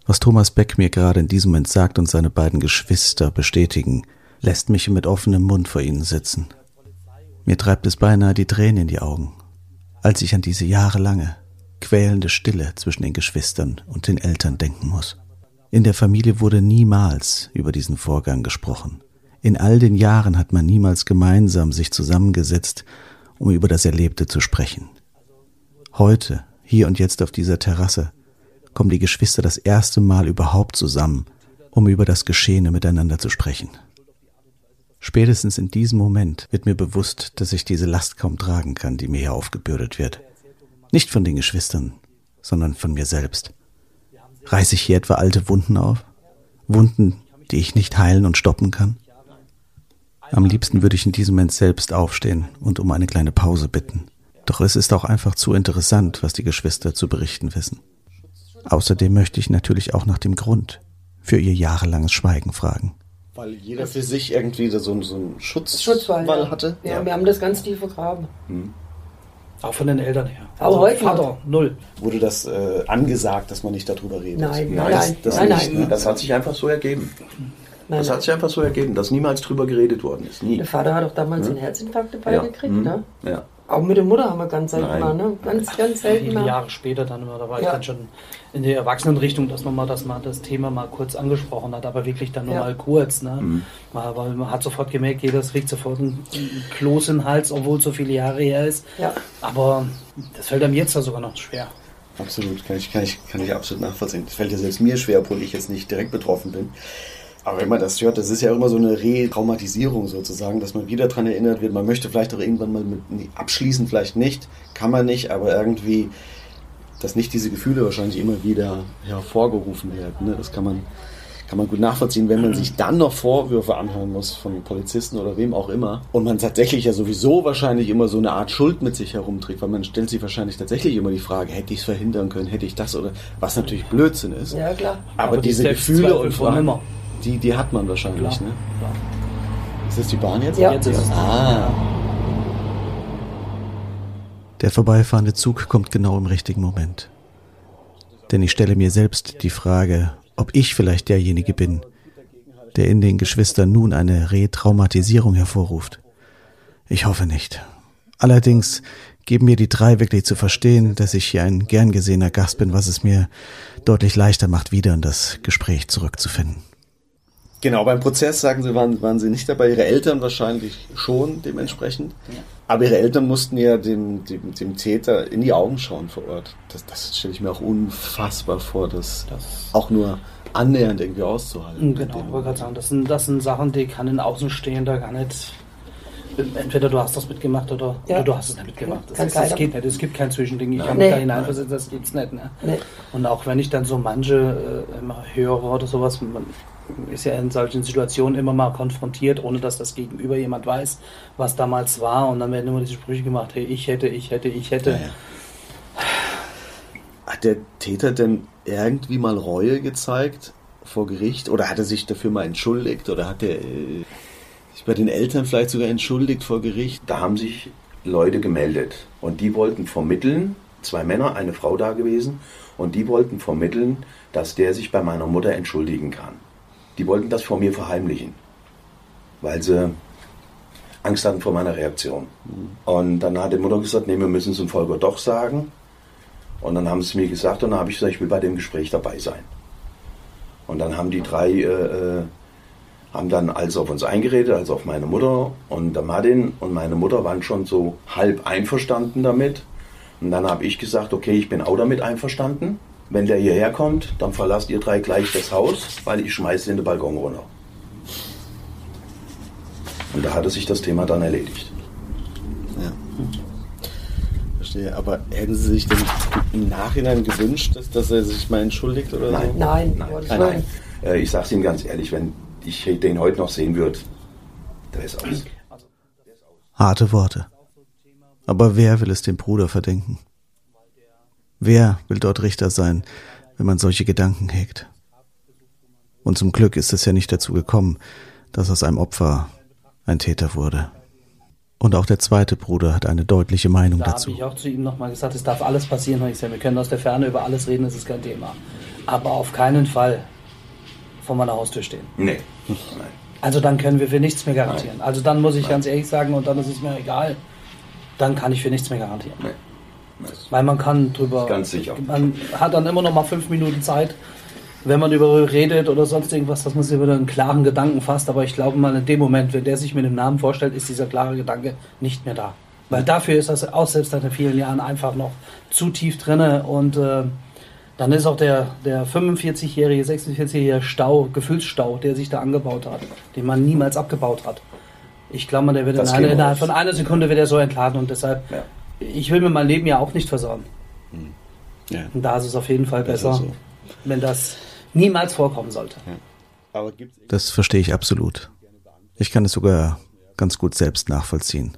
Was Thomas Beck mir gerade in diesem Moment sagt und seine beiden Geschwister bestätigen, lässt mich mit offenem Mund vor ihnen sitzen. Mir treibt es beinahe die Tränen in die Augen, als ich an diese jahrelange, quälende Stille zwischen den Geschwistern und den Eltern denken muss. In der Familie wurde niemals über diesen Vorgang gesprochen. In all den Jahren hat man niemals gemeinsam sich zusammengesetzt, um über das Erlebte zu sprechen. Heute, hier und jetzt auf dieser Terrasse, kommen die Geschwister das erste Mal überhaupt zusammen, um über das Geschehene miteinander zu sprechen. Spätestens in diesem Moment wird mir bewusst, dass ich diese Last kaum tragen kann, die mir hier aufgebürdet wird. Nicht von den Geschwistern, sondern von mir selbst. Reiße ich hier etwa alte Wunden auf? Wunden, die ich nicht heilen und stoppen kann? Am liebsten würde ich in diesem Moment selbst aufstehen und um eine kleine Pause bitten. Doch es ist auch einfach zu interessant, was die Geschwister zu berichten wissen. Außerdem möchte ich natürlich auch nach dem Grund für ihr jahrelanges Schweigen fragen. Weil jeder für sich irgendwie so, so einen Schutz Schutzwall ja. hatte? Ja, ja, wir haben das ganz tief vergraben. Hm. Auch von den Eltern her. Aber also heute Vater, null. Wurde das äh, angesagt, dass man nicht darüber redet? Nein, nein, nein. Das, nein, nicht, nein. Ne? das hat sich einfach so ergeben. Nein, das hat sich einfach so ergeben, dass niemals drüber geredet worden ist. Nie. Der Vater hat doch damals hm? einen Herzinfarkt dabei ja. gekriegt, hm. ne? Ja. Auch mit der Mutter haben wir ganz selten Nein. mal, ne? Ganz, ganz selten Viele mal. Jahre später dann immer, da war ja. ich dann schon in der Erwachsenenrichtung, dass man mal das, mal das Thema mal kurz angesprochen hat, aber wirklich dann nur ja. mal kurz, ne? Mhm. Mal, weil man hat sofort gemerkt, jeder kriegt sofort einen, Kloß den Hals, obwohl es so viele Jahre her ist. Ja. Aber das fällt einem jetzt ja sogar noch schwer. Absolut, kann ich, kann ich, kann ich absolut nachvollziehen. Das fällt ja selbst mir schwer, obwohl ich jetzt nicht direkt betroffen bin. Aber wenn man das hört, das ist ja immer so eine Retraumatisierung sozusagen, dass man wieder daran erinnert wird. Man möchte vielleicht auch irgendwann mal mit, nee, abschließen, vielleicht nicht, kann man nicht, aber irgendwie, dass nicht diese Gefühle wahrscheinlich immer wieder hervorgerufen werden. Ne? Das kann man, kann man gut nachvollziehen, wenn man sich dann noch Vorwürfe anhören muss von Polizisten oder wem auch immer und man tatsächlich ja sowieso wahrscheinlich immer so eine Art Schuld mit sich herumträgt, weil man stellt sich wahrscheinlich tatsächlich immer die Frage, hätte ich es verhindern können, hätte ich das oder was natürlich Blödsinn ist. Ja, klar. Aber, Aber diese Gefühle und Fragen, die, die hat man wahrscheinlich, Klar. ne? Klar. Ist das die Bahn jetzt? Ja. Jetzt ist es. Ah. Der vorbeifahrende Zug kommt genau im richtigen Moment. Denn ich stelle mir selbst die Frage, ob ich vielleicht derjenige bin, der in den Geschwistern nun eine Retraumatisierung hervorruft. Ich hoffe nicht. Allerdings geben mir die drei wirklich zu verstehen, dass ich hier ein gern gesehener Gast bin, was es mir deutlich leichter macht, wieder in das Gespräch zurückzufinden. Genau, beim Prozess sagen Sie, waren, waren Sie nicht dabei, Ihre Eltern wahrscheinlich schon dementsprechend. Aber ihre Eltern mussten ja dem, dem, dem Täter in die Augen schauen vor Ort. Das, das stelle ich mir auch unfassbar vor, das, Das- auch nur annähernd irgendwie auszuhalten. Genau, ich wollte gerade sagen, das sind, das sind Sachen, die kann ein Außenstehender gar nicht. Entweder du hast das mitgemacht oder, Ja. oder du hast es nicht mitgemacht. Das, ist, das geht nicht. Es gibt kein Zwischending. Ich Nein. kann mich da Nee. hineinversetzen, das gibt's nicht. Ne? Nee. Und auch wenn ich dann so manche äh, höre oder sowas, man ist ja in solchen Situationen immer mal konfrontiert, ohne dass das Gegenüber jemand weiß, was damals war. Und dann werden immer diese Sprüche gemacht, hey, ich hätte, ich hätte, ich hätte. Ja, ja. Hat der Täter denn irgendwie mal Reue gezeigt vor Gericht? Oder hat er sich dafür mal entschuldigt? Oder hat er äh, sich bei den Eltern vielleicht sogar entschuldigt vor Gericht? Da haben sich Leute gemeldet und die wollten vermitteln, zwei Männer, eine Frau da gewesen, und die wollten vermitteln, dass der sich bei meiner Mutter entschuldigen kann. Die wollten das vor mir verheimlichen, weil sie Angst hatten vor meiner Reaktion. Und dann hat die Mutter gesagt, nee, wir müssen es dem Volker doch sagen. Und dann haben sie es mir gesagt und dann habe ich gesagt, ich will bei dem Gespräch dabei sein. Und dann haben die drei äh, äh, haben dann alles auf uns eingeredet, also auf meine Mutter und der Martin und meine Mutter waren schon so halb einverstanden damit. Und dann habe ich gesagt, okay, ich bin auch damit einverstanden. Wenn der hierher kommt, dann verlasst ihr drei gleich das Haus, weil ich schmeiße in den Balkon runter. Und da hatte sich das Thema dann erledigt. Ja. Verstehe. Aber hätten Sie sich denn im Nachhinein gewünscht, dass, dass er sich mal entschuldigt oder Nein. so? Nein, Nein, nein, nein. Äh, Ich sage es Ihnen ganz ehrlich, wenn ich den heute noch sehen würde, der ist aus. Harte Worte. Aber wer will es dem Bruder verdenken? Wer will dort Richter sein, wenn man solche Gedanken hegt? Und zum Glück ist es ja nicht dazu gekommen, dass aus einem Opfer ein Täter wurde. Und auch der zweite Bruder hat eine deutliche Meinung Da habe dazu. ich auch zu ihm nochmal gesagt, es darf alles passieren. Und ich sage, wir können aus der Ferne über alles reden, das ist kein Thema. Aber auf keinen Fall vor meiner Haustür stehen. Nee. Nein. Also dann können wir für nichts mehr garantieren. Also dann muss ich ganz ehrlich sagen, und dann ist es mir egal, dann kann ich für nichts mehr garantieren. Nee. Weil man kann drüber. Ganz sicher. Man hat dann immer noch mal fünf Minuten Zeit, wenn man darüber redet oder sonst irgendwas, dass man sich wieder einen klaren Gedanken fasst. Aber ich glaube mal, in dem Moment, wenn der sich mit dem Namen vorstellt, ist dieser klare Gedanke nicht mehr da. Weil dafür ist das auch selbst seit vielen Jahren einfach noch zu tief drinne und äh, dann ist auch der, der 45-jährige, 46-jährige Stau, Gefühlsstau, der sich da angebaut hat, den man niemals abgebaut hat. Ich glaube mal, der wird in einer, innerhalb von einer Sekunde wird er so entladen und deshalb, Ja. Ich will mir mein Leben ja auch nicht versauen. Ja. Und da ist es auf jeden Fall Besser besser, so. wenn das niemals vorkommen sollte. Aber gibt's Das verstehe ich absolut. Ich kann es sogar ganz gut selbst nachvollziehen.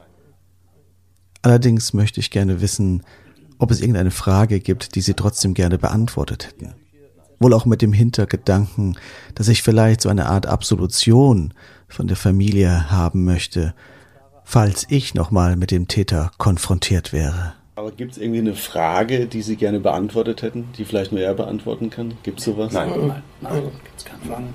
Allerdings möchte ich gerne wissen, ob es irgendeine Frage gibt, die Sie trotzdem gerne beantwortet hätten. Wohl auch mit dem Hintergedanken, dass ich vielleicht so eine Art Absolution von der Familie haben möchte, falls ich nochmal mit dem Täter konfrontiert wäre. Aber gibt es irgendwie eine Frage, die Sie gerne beantwortet hätten, die vielleicht nur er beantworten kann? Gibt es sowas? Nein. Nein, nein, gibt's keine Fragen.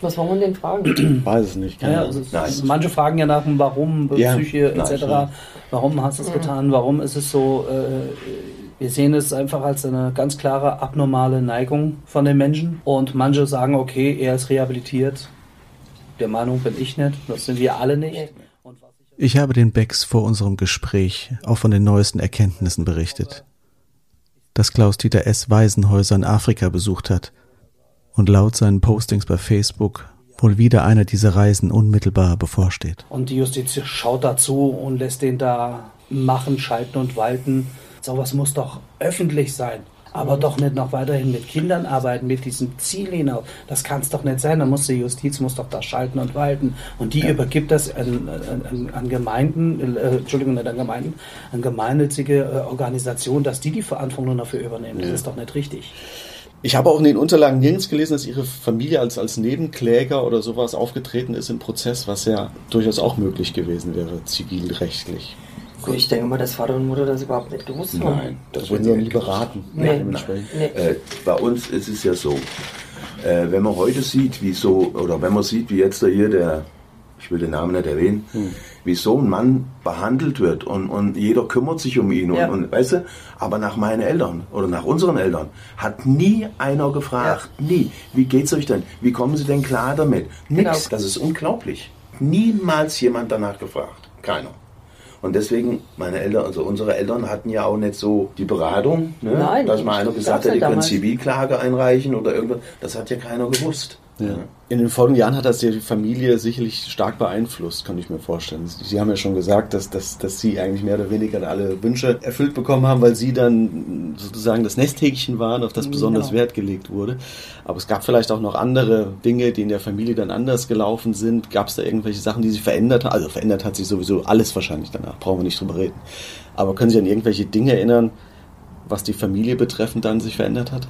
Was wollen wir denn fragen? Weiß es nicht. Ja, Keine ja, Ahnung. also es, manche fragen ja nach dem Warum, Ja, Psyche etc. Warum hast du es getan? Warum ist es so? Äh, wir sehen es einfach als eine ganz klare abnormale Neigung von den Menschen. Und manche sagen, okay, er ist rehabilitiert. Der Meinung bin ich nicht. Das sind wir alle nicht. Ich habe den Becks vor unserem Gespräch auch von den neuesten Erkenntnissen berichtet. Dass Klaus-Dieter S. Waisenhäuser in Afrika besucht hat und laut seinen Postings bei Facebook wohl wieder einer dieser Reisen unmittelbar bevorsteht. Und die Justiz schaut dazu und lässt den da machen, schalten und walten. Sowas muss doch öffentlich sein. Aber doch nicht noch weiterhin mit Kindern arbeiten, mit diesem Ziel hinaus. Das kann es doch nicht sein. Da muss die Justiz muss doch da schalten und walten. Und die übergibt das an, an, an Gemeinden, äh, Entschuldigung, nicht an Gemeinden, an gemeinnützige äh, Organisationen, dass die die Verantwortung dafür übernehmen. Das ist doch nicht richtig. Ich habe auch in den Unterlagen nirgends gelesen, dass Ihre Familie als, als Nebenkläger oder sowas aufgetreten ist im Prozess, was ja durchaus auch möglich gewesen wäre, zivilrechtlich. Gut, ich denke mal, dass Vater und Mutter das überhaupt nicht gewusst haben. Nein, Das das wurden Sie auch nie beraten. Nee. Dementsprechend. Nee. Äh, bei uns ist es ja so, äh, wenn man heute sieht, wie so, oder wenn man sieht, wie jetzt da hier der, ich will den Namen nicht erwähnen, wie so ein Mann behandelt wird und, und jeder kümmert sich um ihn und, Ja. und weißt du, aber nach meinen Eltern oder nach unseren Eltern hat nie einer gefragt, nie, wie geht's euch denn? Wie kommen Sie denn klar damit? Nix, Genau. das ist unglaublich. Niemals jemand danach gefragt, keiner. Und deswegen, meine Eltern, also unsere Eltern hatten ja auch nicht so die Beratung, ne? Nein, dass mal einer gesagt hat, ihr könnt. Zivilklage einreichen oder irgendwas. Das hat ja keiner gewusst. Ja. In den folgenden Jahren hat das die Familie sicherlich stark beeinflusst, kann ich mir vorstellen. Sie haben ja schon gesagt, dass, dass, dass Sie eigentlich mehr oder weniger alle Wünsche erfüllt bekommen haben, weil Sie dann sozusagen das Nesthäkchen waren, auf das besonders Genau. Wert gelegt wurde. Aber es gab vielleicht auch noch andere Dinge, die in der Familie dann anders gelaufen sind. Gab es da irgendwelche Sachen, die sich verändert haben? Also verändert hat sich sowieso alles wahrscheinlich danach, brauchen wir nicht drüber reden. Aber können Sie an irgendwelche Dinge erinnern, was die Familie betreffend dann sich verändert hat?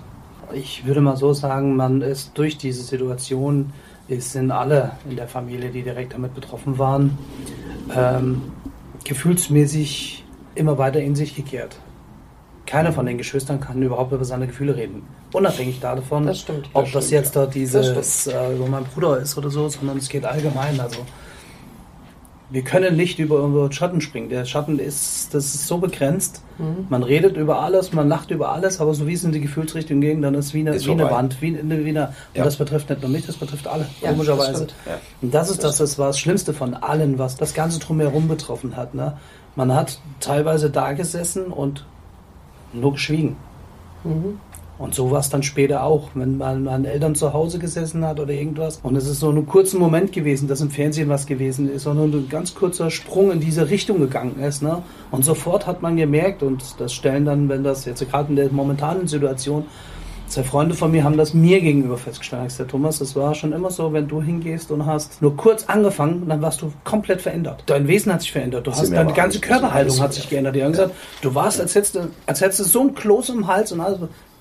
Ich würde mal so sagen, man ist durch diese Situation, es sind alle in der Familie, die direkt damit betroffen waren, ähm, gefühlsmäßig immer weiter in sich gekehrt. Keiner von den Geschwistern kann überhaupt über seine Gefühle reden. Unabhängig davon, Das stimmt, das ob das stimmt, jetzt da Das dieses äh, über mein Bruder ist oder so, sondern es geht allgemein. Also wir können nicht über über Schatten springen. Der Schatten ist, das ist so begrenzt. Mhm. Man redet über alles, man lacht über alles, aber so wie es in die Gefühlsrichtung ging, dann ist wie eine, Ist wie eine. Wand, wie eine, wie eine und Ja. das betrifft nicht nur mich, das betrifft alle, Ja, komischerweise. das. Ja. Und das ist das, das war das Schlimmste von allen, was das Ganze drumherum betroffen hat. Ne? Man hat teilweise da gesessen und nur geschwiegen. Mhm. Und so war es dann später auch, wenn man an Eltern zu Hause gesessen hat oder irgendwas. Und es ist so ein kurzer Moment gewesen, dass im Fernsehen was gewesen ist, sondern ein ganz kurzer Sprung in diese Richtung gegangen ist. Ne? Und sofort hat man gemerkt, und das stellen dann, wenn das jetzt gerade in der momentanen Situation, zwei Freunde von mir haben das mir gegenüber festgestellt. Ich gesagt, Thomas, das war schon immer so, wenn du hingehst und hast nur kurz angefangen, dann warst du komplett verändert. Dein Wesen hat sich verändert. Du hast deine ganze Körperhaltung hat sich geändert. Die haben gesagt, du warst, als hättest du, als hättest du so ein Kloß im Hals und alles.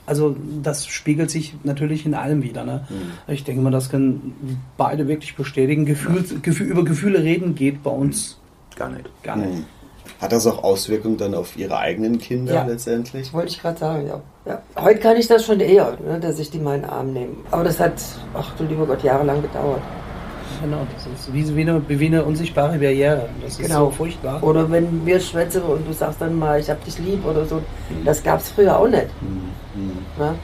Also das spiegelt sich natürlich in allem wieder. Ne? Ich denke mal, das können beide wirklich bestätigen. Gefühl, Gefühl, über Gefühle reden geht bei uns Gar nicht. gar nicht. Hm. Hat das auch Auswirkungen dann auf Ihre eigenen Kinder Ja. letztendlich? Das wollte ich gerade sagen, ja. ja. Heute kann ich das schon eher, ne, dass ich die in meinen Arm nehme. Aber das hat, ach du lieber Gott, jahrelang gedauert. Genau, das ist wie, wie, eine, wie eine unsichtbare Barriere. Das ist Genau. so furchtbar. Oder wenn wir schwätzen und du sagst dann mal, ich hab dich lieb oder so. Das gab es früher auch nicht. Ne?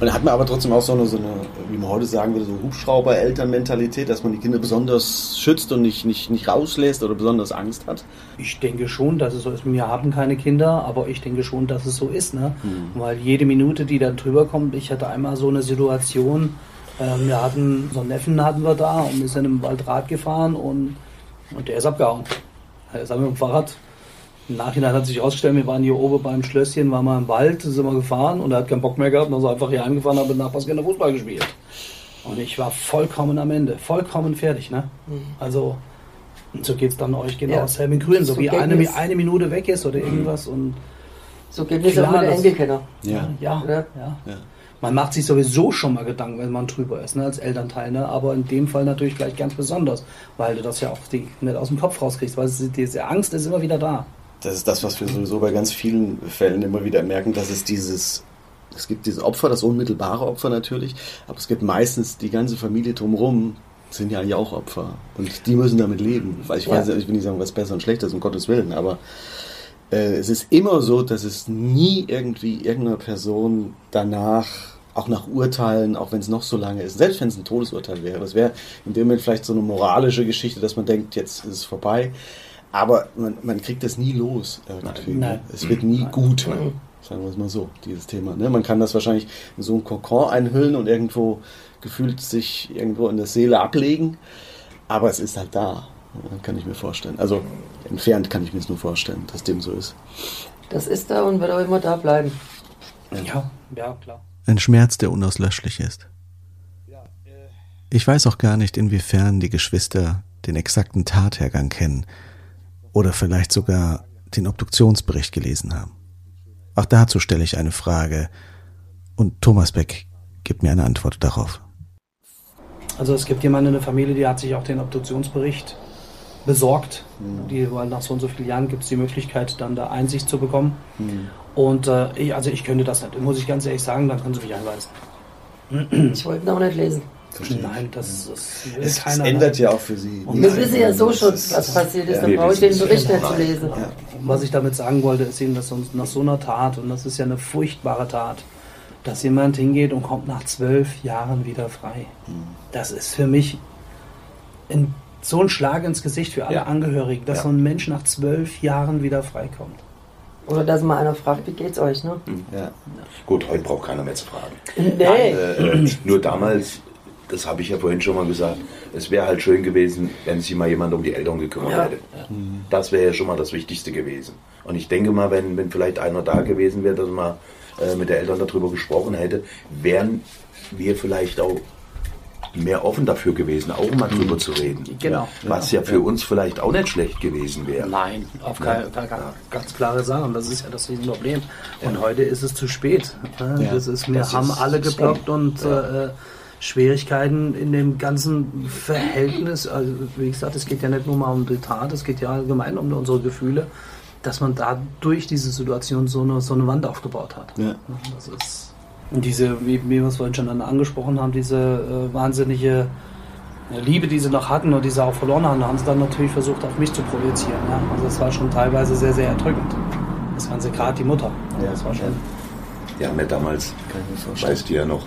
Und da hat man aber trotzdem auch so eine, so eine, wie man heute sagen würde, so Hubschrauber-Eltern-Mentalität, dass man die Kinder besonders schützt und nicht, nicht, nicht rauslässt oder besonders Angst hat. Ich denke schon, dass es so ist. Wir haben keine Kinder, aber ich denke schon, dass es so ist. Ne? Weil jede Minute, die dann drüber kommt, ich hatte einmal so eine Situation, wir hatten, so einen Neffen hatten wir da und wir sind im Wald Rad gefahren und, und der ist abgehauen. Er ist mit dem Fahrrad. Im Nachhinein hat sich herausgestellt, wir waren hier oben beim Schlösschen, waren mal im Wald, sind wir gefahren und er hat keinen Bock mehr gehabt und ist einfach hier angefahren und hat mit Nachbarskinder Fußball gespielt. Und ich war vollkommen am Ende, vollkommen fertig. Ne? Also, und so geht es dann euch genau Ja. dasselbe in Grün, so, So wie eine, es. eine Minute weg ist oder irgendwas und So geht es auch mit den das- Enkelkindern. ja, ja, Ja. ja. Ja. Man macht sich sowieso schon mal Gedanken, wenn man drüber ist, ne, als Elternteil, ne? aber in dem Fall natürlich gleich ganz besonders, weil du das ja auch die, nicht aus dem Kopf rauskriegst, weil es, diese Angst ist immer wieder da. Das ist das, was wir sowieso bei ganz vielen Fällen immer wieder merken, dass es dieses, es gibt dieses Opfer, das unmittelbare Opfer natürlich, aber es gibt meistens die ganze Familie drumherum, sind ja eigentlich auch Opfer. Und die müssen damit leben. Weil ich Ja. weiß, ich will nicht sagen, was besser und schlechter ist, um Gottes Willen, aber äh, es ist immer so, dass es nie irgendwie irgendeiner Person danach, auch nach Urteilen, auch wenn es noch so lange ist, selbst wenn es ein Todesurteil wäre, das wäre in dem Moment vielleicht so eine moralische Geschichte, dass man denkt, jetzt ist es vorbei. Aber man, man kriegt das nie los irgendwie. Nein. ne? Es wird nie gut. Sagen wir es mal so, dieses Thema. Ne? Man kann das wahrscheinlich in so einen Kokon einhüllen und irgendwo gefühlt sich irgendwo in der Seele ablegen. Aber es ist halt da. Kann ich mir vorstellen. Also entfernt kann ich mir es nur vorstellen, dass dem so ist. Das ist da und wird auch immer da bleiben. Ja, ja, klar. Ein Schmerz, der unauslöschlich ist. Ich weiß auch gar nicht, inwiefern die Geschwister den exakten Tathergang kennen oder vielleicht sogar den Obduktionsbericht gelesen haben. Auch dazu stelle ich eine Frage und Thomas Beck gibt mir eine Antwort darauf. Also es gibt jemanden in der Familie, die hat sich auch den Obduktionsbericht besorgt. Die, weil nach so und so vielen Jahren gibt es die Möglichkeit, dann da Einsicht zu bekommen. Und äh, ich, also ich könnte das nicht, muss ich ganz ehrlich sagen, dann können sie mich einweisen. Ich wollte ihn auch nicht lesen. Nein, das, das will Es, es keiner. ändert ja auch für sie. Und Wir wissen ja so Das schon, was passiert ist. Ja, Dann brauche ich den es Bericht nicht zu lesen. Ja. Was ich damit sagen wollte, ist eben, dass so- nach so einer Tat, und das ist ja eine furchtbare Tat, dass jemand hingeht und kommt nach zwölf Jahren wieder frei. Das ist für mich in so ein Schlag ins Gesicht für alle Ja. Angehörigen, dass Ja. so ein Mensch nach zwölf Jahren wieder freikommt. Oder dass mal einer fragt, wie geht's euch, ne? Ja. Gut, heute braucht keiner mehr zu fragen. Nee. Äh, nur damals, das habe ich ja vorhin schon mal gesagt, es wäre halt schön gewesen, wenn sich mal jemand um die Eltern gekümmert Ja. hätte. Das wäre ja schon mal das Wichtigste gewesen. Und ich denke mal, wenn, wenn vielleicht einer da gewesen wäre, dass man äh, mit den Eltern darüber gesprochen hätte, wären wir vielleicht auch mehr offen dafür gewesen, auch mal drüber zu reden. Genau. Was ja für uns vielleicht auch nicht schlecht gewesen wäre. Nein, auf keinen Fall. Ganz klare Sache. Und das ist ja das Riesenproblem. Und heute ist es zu spät. Ja. Das ist, wir Das haben ist- alle geblockt und äh, Schwierigkeiten in dem ganzen Verhältnis. Also, wie gesagt, es geht ja nicht nur mal um die Tat, es geht ja allgemein um unsere Gefühle, dass man da durch diese Situation so eine, so eine Wand aufgebaut hat. Ja. Das ist. Und diese, wie, wie wir es vorhin schon angesprochen haben, diese äh, wahnsinnige Liebe, die sie noch hatten und die sie auch verloren haben, haben sie dann natürlich versucht, auf mich zu projizieren. Ja? Also das war schon teilweise sehr, sehr erdrückend. Das Ganze, gerade die Mutter. Ja, das war schon. Wir haben ja damals, weißt du ja noch,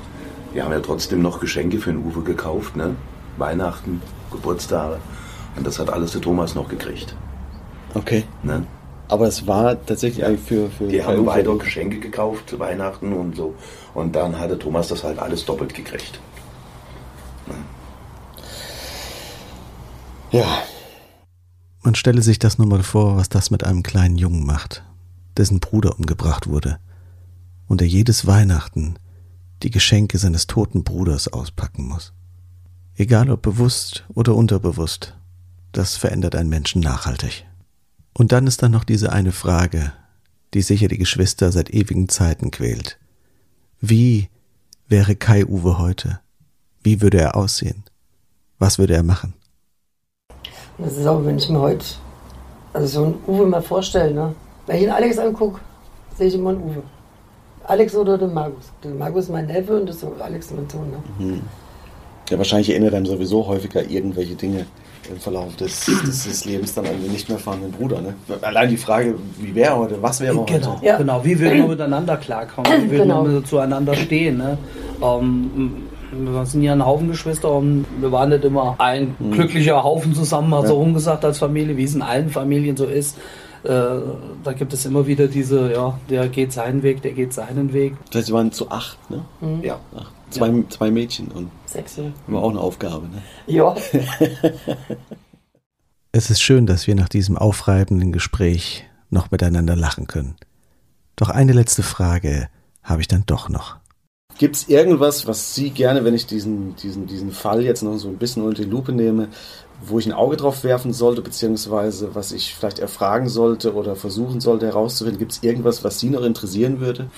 wir haben ja trotzdem noch Geschenke für den Uwe gekauft, ne? Weihnachten, Geburtstage. Und das hat alles der Thomas noch gekriegt. Okay. Ne? Aber es war tatsächlich eigentlich für, für Die haben weiter Geschenke gekauft zu Weihnachten und so. Und dann hatte Thomas das halt alles doppelt gekriegt. Ja. Man stelle sich das nur mal vor, was das mit einem kleinen Jungen macht, dessen Bruder umgebracht wurde und er jedes Weihnachten die Geschenke seines toten Bruders auspacken muss. Egal ob bewusst oder unterbewusst, das verändert einen Menschen nachhaltig. Und dann ist da noch diese eine Frage, die sicher die Geschwister seit ewigen Zeiten quält. Wie wäre Kai Uwe heute? Wie würde er aussehen? Was würde er machen? Das ist auch, wenn ich mir heute also so einen Uwe mal vorstelle, ne? Wenn ich den Alex angucke, sehe ich immer einen Uwe. Alex oder den Markus. Der Markus ist mein Neffe und das ist Alex mein Sohn. Ne? Ja, wahrscheinlich erinnert einem sowieso häufiger irgendwelche Dinge im Verlauf des, des, des Lebens dann an den nicht mehr fahrenden Bruder. Ne? Allein die Frage, wie wäre heute, was wäre heute? Genau, Ja. genau. Wie würden wir miteinander klarkommen? Wie würden Genau. wir zueinander stehen? Ne? Ähm, wir sind ja ein Haufen Geschwister und wir waren nicht immer ein glücklicher Haufen zusammen, mal so rumgesagt als Familie, wie es in allen Familien so ist. Äh, da gibt es immer wieder diese, ja, der geht seinen Weg, der geht seinen Weg. Das heißt, sie waren zu acht, ne? Ja. Acht. Zwei, zwei Mädchen und Jahre. war auch eine Aufgabe. Ne? Ja. Es ist schön, dass wir nach diesem aufreibenden Gespräch noch miteinander lachen können. Doch eine letzte Frage habe ich dann doch noch. Gibt es irgendwas, was Sie gerne, wenn ich diesen, diesen, diesen Fall jetzt noch so ein bisschen unter die Lupe nehme, wo ich ein Auge drauf werfen sollte, beziehungsweise was ich vielleicht erfragen sollte oder versuchen sollte herauszufinden? Gibt es irgendwas, was Sie noch interessieren würde?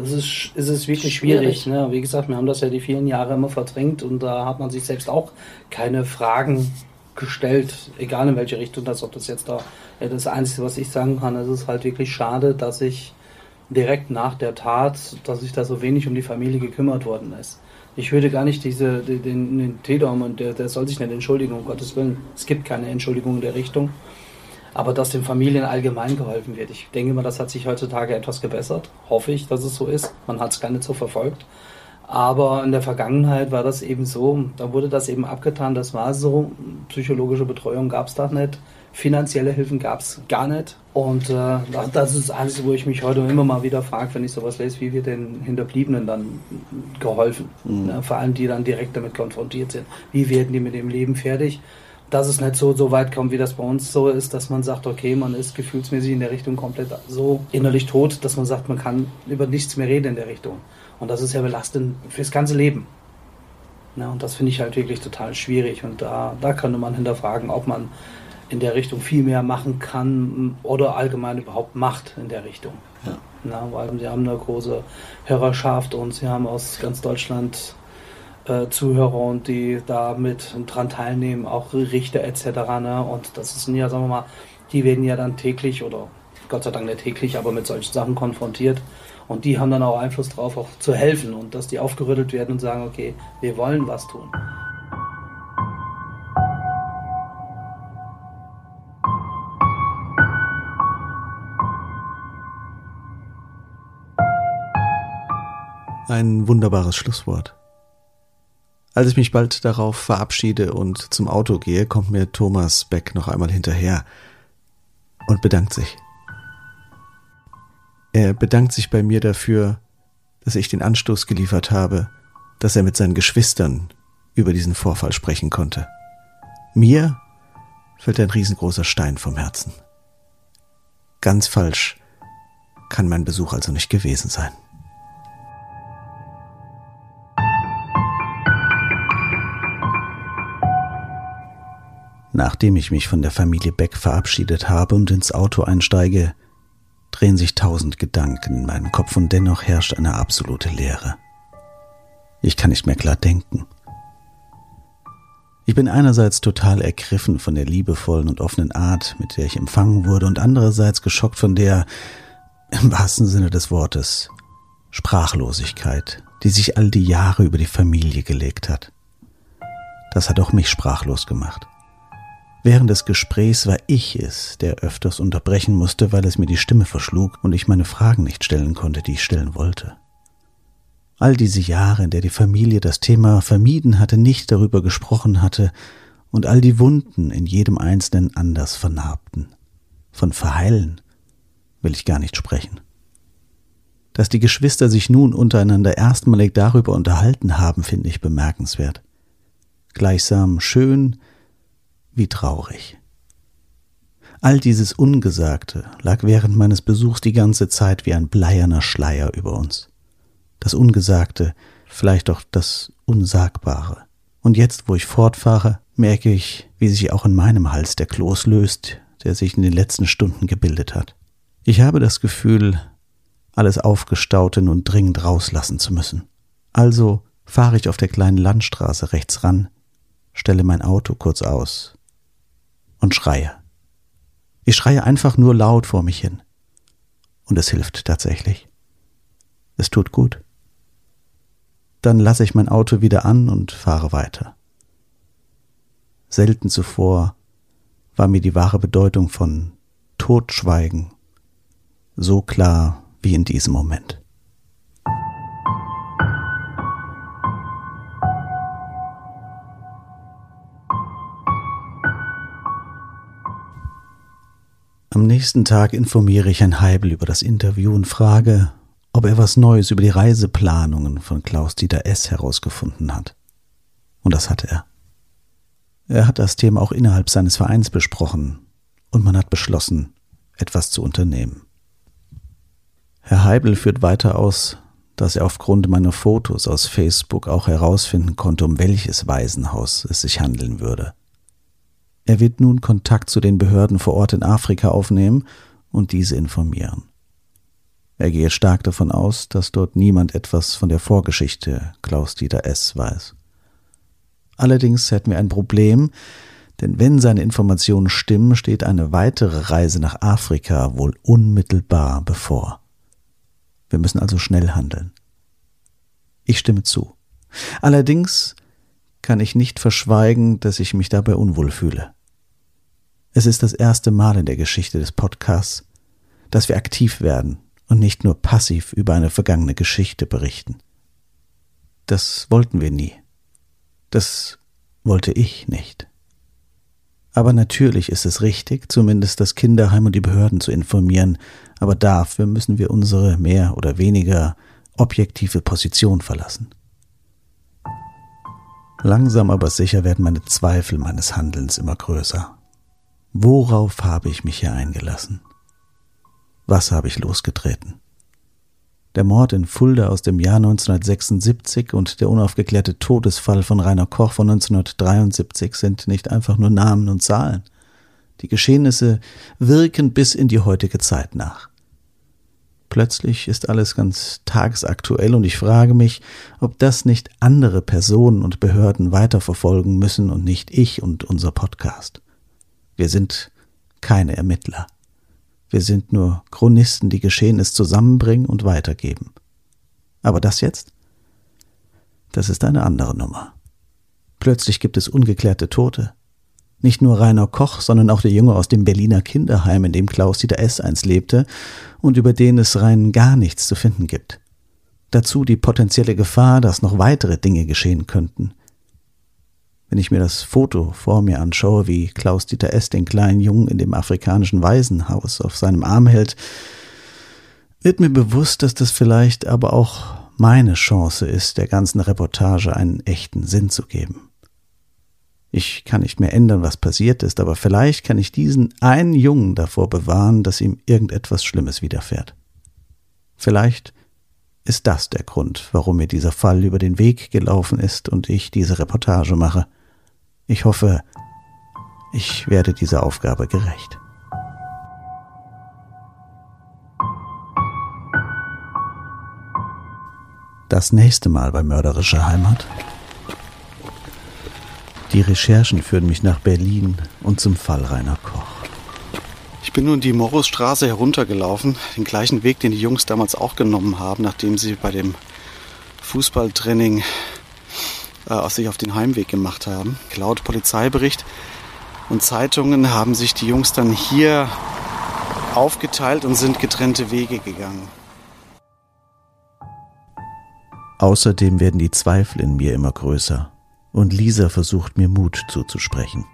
Es ist, es ist wirklich schwierig. Schwierig. Ne? Wie gesagt, wir haben das ja die vielen Jahre immer verdrängt und da hat man sich selbst auch keine Fragen gestellt, egal in welche Richtung das, ob das jetzt da, ja, das Einzige, was ich sagen kann, es ist halt wirklich schade, dass ich direkt nach der Tat, dass sich da so wenig um die Familie gekümmert worden ist. Ich würde gar nicht diese, den, den, Täter, und der, der soll sich nicht entschuldigen, um Gottes Willen. Es gibt keine Entschuldigung in der Richtung. Aber dass den Familien allgemein geholfen wird. Ich denke mal, das hat sich heutzutage etwas gebessert. Hoffe ich, dass es so ist. Man hat es gar nicht so verfolgt. Aber in der Vergangenheit war das eben so, da wurde das eben abgetan, das war so. Psychologische Betreuung gab es da nicht. Finanzielle Hilfen gab es gar nicht. Und äh, das ist alles, wo ich mich heute immer mal wieder frage, wenn ich sowas lese, wie wird den Hinterbliebenen dann geholfen? Ne? Vor allem die dann direkt damit konfrontiert sind. Wie werden die mit dem Leben fertig? Dass es nicht so, so weit kommt, wie das bei uns so ist, dass man sagt, okay, man ist gefühlsmäßig in der Richtung komplett so innerlich tot, dass man sagt, man kann über nichts mehr reden in der Richtung. Und das ist ja belastend fürs ganze Leben. Ja, und das finde ich halt wirklich total schwierig. Und da, da könnte man hinterfragen, ob man in der Richtung viel mehr machen kann oder allgemein überhaupt macht in der Richtung. Ja. Na, weil sie haben eine große Hörerschaft und sie haben aus ganz Deutschland äh, Zuhörer und die da mit dran teilnehmen, auch Richter etc. Ne? Und das ist ja, sagen wir mal, die werden ja dann täglich oder Gott sei Dank nicht täglich, aber mit solchen Sachen konfrontiert. Und die haben dann auch Einfluss drauf, auch zu helfen und dass die aufgerüttelt werden und sagen, okay, wir wollen was tun. Ein wunderbares Schlusswort. Als ich mich bald darauf verabschiede und zum Auto gehe, kommt mir Thomas Beck noch einmal hinterher und bedankt sich. Er bedankt sich bei mir dafür, dass ich den Anstoß geliefert habe, dass er mit seinen Geschwistern über diesen Vorfall sprechen konnte. Mir fällt ein riesengroßer Stein vom Herzen. Ganz falsch kann mein Besuch also nicht gewesen sein. Nachdem ich mich von der Familie Beck verabschiedet habe und ins Auto einsteige, drehen sich tausend Gedanken in meinem Kopf und dennoch herrscht eine absolute Leere. Ich kann nicht mehr klar denken. Ich bin einerseits total ergriffen von der liebevollen und offenen Art, mit der ich empfangen wurde, und andererseits geschockt von der, im wahrsten Sinne des Wortes, Sprachlosigkeit, die sich all die Jahre über die Familie gelegt hat. Das hat auch mich sprachlos gemacht. Während des Gesprächs war ich es, der öfters unterbrechen musste, weil es mir die Stimme verschlug und ich meine Fragen nicht stellen konnte, die ich stellen wollte. All diese Jahre, in der die Familie das Thema vermieden hatte, nicht darüber gesprochen hatte und all die Wunden in jedem Einzelnen anders vernarbten. Von Verheilen will ich gar nicht sprechen. Dass die Geschwister sich nun untereinander erstmalig darüber unterhalten haben, finde ich bemerkenswert. Gleichsam schön, wie traurig. All dieses Ungesagte lag während meines Besuchs die ganze Zeit wie ein bleierner Schleier über uns. Das Ungesagte, vielleicht auch das Unsagbare. Und jetzt, wo ich fortfahre, merke ich, wie sich auch in meinem Hals der Kloß löst, der sich in den letzten Stunden gebildet hat. Ich habe das Gefühl, alles Aufgestaute nun dringend rauslassen zu müssen. Also fahre ich auf der kleinen Landstraße rechts ran, stelle mein Auto kurz aus und schreie. Ich schreie einfach nur laut vor mich hin. Und es hilft tatsächlich. Es tut gut. Dann lasse ich mein Auto wieder an und fahre weiter. Selten zuvor war mir die wahre Bedeutung von Totschweigen so klar wie in diesem Moment. Am nächsten Tag informiere ich Herrn Heibel über das Interview und frage, ob er was Neues über die Reiseplanungen von Klaus-Dieter S. herausgefunden hat. Und das hat er. Er hat das Thema auch innerhalb seines Vereins besprochen und man hat beschlossen, etwas zu unternehmen. Herr Heibel führt weiter aus, dass er aufgrund meiner Fotos aus Facebook auch herausfinden konnte, um welches Waisenhaus es sich handeln würde. Er wird nun Kontakt zu den Behörden vor Ort in Afrika aufnehmen und diese informieren. Er gehe stark davon aus, dass dort niemand etwas von der Vorgeschichte Klaus-Dieter S. weiß. Allerdings hätten wir ein Problem, denn wenn seine Informationen stimmen, steht eine weitere Reise nach Afrika wohl unmittelbar bevor. Wir müssen also schnell handeln. Ich stimme zu. Allerdings kann ich nicht verschweigen, dass ich mich dabei unwohl fühle. Es ist das erste Mal in der Geschichte des Podcasts, dass wir aktiv werden und nicht nur passiv über eine vergangene Geschichte berichten. Das wollten wir nie. Das wollte ich nicht. Aber natürlich ist es richtig, zumindest das Kinderheim und die Behörden zu informieren, aber dafür müssen wir unsere mehr oder weniger objektive Position verlassen. Langsam aber sicher werden meine Zweifel meines Handelns immer größer. Worauf habe ich mich hier eingelassen? Was habe ich losgetreten? Der Mord in Fulda aus dem Jahr 1976 und der unaufgeklärte Todesfall von Rainer Koch von 1973 sind nicht einfach nur Namen und Zahlen. Die Geschehnisse wirken bis in die heutige Zeit nach. Plötzlich ist alles ganz tagsaktuell und ich frage mich, ob das nicht andere Personen und Behörden weiterverfolgen müssen und nicht ich und unser Podcast. Wir sind keine Ermittler. Wir sind nur Chronisten, die Geschehenes zusammenbringen und weitergeben. Aber das jetzt? Das ist eine andere Nummer. Plötzlich gibt es ungeklärte Tote. Nicht nur Rainer Koch, sondern auch der Junge aus dem Berliner Kinderheim, in dem Klaus-Dieter S. einst lebte und über den es rein gar nichts zu finden gibt. Dazu die potenzielle Gefahr, dass noch weitere Dinge geschehen könnten. Wenn ich mir das Foto vor mir anschaue, wie Klaus-Dieter S. den kleinen Jungen in dem afrikanischen Waisenhaus auf seinem Arm hält, wird mir bewusst, dass das vielleicht aber auch meine Chance ist, der ganzen Reportage einen echten Sinn zu geben. Ich kann nicht mehr ändern, was passiert ist, aber vielleicht kann ich diesen einen Jungen davor bewahren, dass ihm irgendetwas Schlimmes widerfährt. Vielleicht ist das der Grund, warum mir dieser Fall über den Weg gelaufen ist und ich diese Reportage mache. Ich hoffe, ich werde dieser Aufgabe gerecht. Das nächste Mal bei Mörderische Heimat die Recherchen führen mich nach Berlin und zum Fall Rainer Koch. Ich bin nun die Morusstraße heruntergelaufen, den gleichen Weg, den die Jungs damals auch genommen haben, nachdem sie bei dem Fußballtraining äh, sich auf den Heimweg gemacht haben. Laut Polizeibericht und Zeitungen haben sich die Jungs dann hier aufgeteilt und sind getrennte Wege gegangen. Außerdem werden die Zweifel in mir immer größer und Lisa versucht mir Mut zuzusprechen.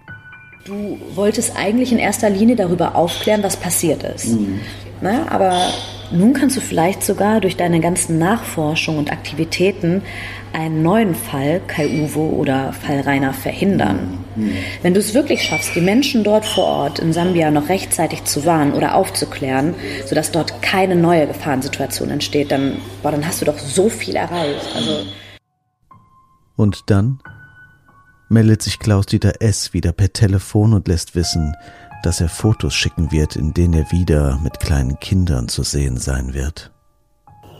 Du wolltest eigentlich in erster Linie darüber aufklären, was passiert ist. Mhm. Na, aber nun kannst du vielleicht sogar durch deine ganzen Nachforschungen und Aktivitäten einen neuen Fall, Kai Uwe oder Fall Rainer, verhindern. Mhm. Wenn du es wirklich schaffst, die Menschen dort vor Ort in Sambia noch rechtzeitig zu warnen oder aufzuklären, sodass dort keine neue Gefahrensituation entsteht, dann, boah, dann hast du doch so viel erreicht. Also und dann meldet sich Klaus-Dieter S. wieder per Telefon und lässt wissen, dass er Fotos schicken wird, in denen er wieder mit kleinen Kindern zu sehen sein wird.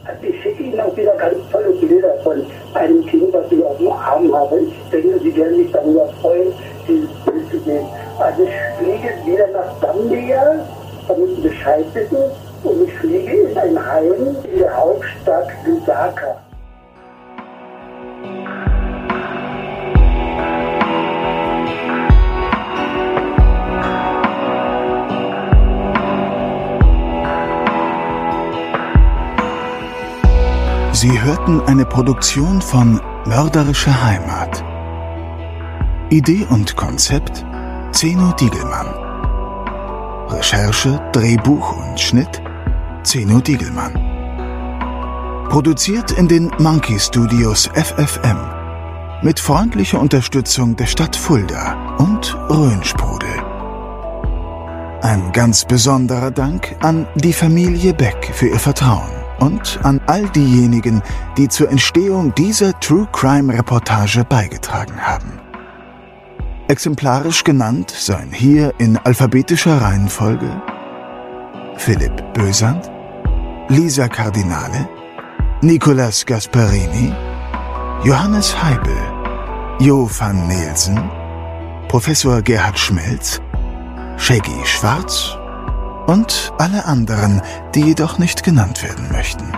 Also ich schicke Ihnen auch wieder ganz tolle Bilder von einem Kind, das ich auf dem Arm habe. Ich denke, Sie werden sich darüber freuen, dieses Bild zu sehen. Also ich fliege wieder nach Sambia, damit Sie Bescheid wissen, und ich fliege in ein Heim in der Hauptstadt Lusaka. Sie hörten eine Produktion von Mörderische Heimat. Idee und Konzept Zeno Diegelmann. Recherche, Drehbuch und Schnitt Zeno Diegelmann. Produziert in den Monkey Studios FFM mit freundlicher Unterstützung der Stadt Fulda und Rhönsprudel. Ein ganz besonderer Dank an die Familie Beck für ihr Vertrauen und an all diejenigen, die zur Entstehung dieser True Crime Reportage beigetragen haben. Exemplarisch genannt seien hier in alphabetischer Reihenfolge Philipp Bösand, Lisa Cardinale, Nicolas Gasparini, Johannes Heibel, Jo van Nielsen, Professor Gerhard Schmelz, Shaggy Schwarz und alle anderen, die jedoch nicht genannt werden möchten.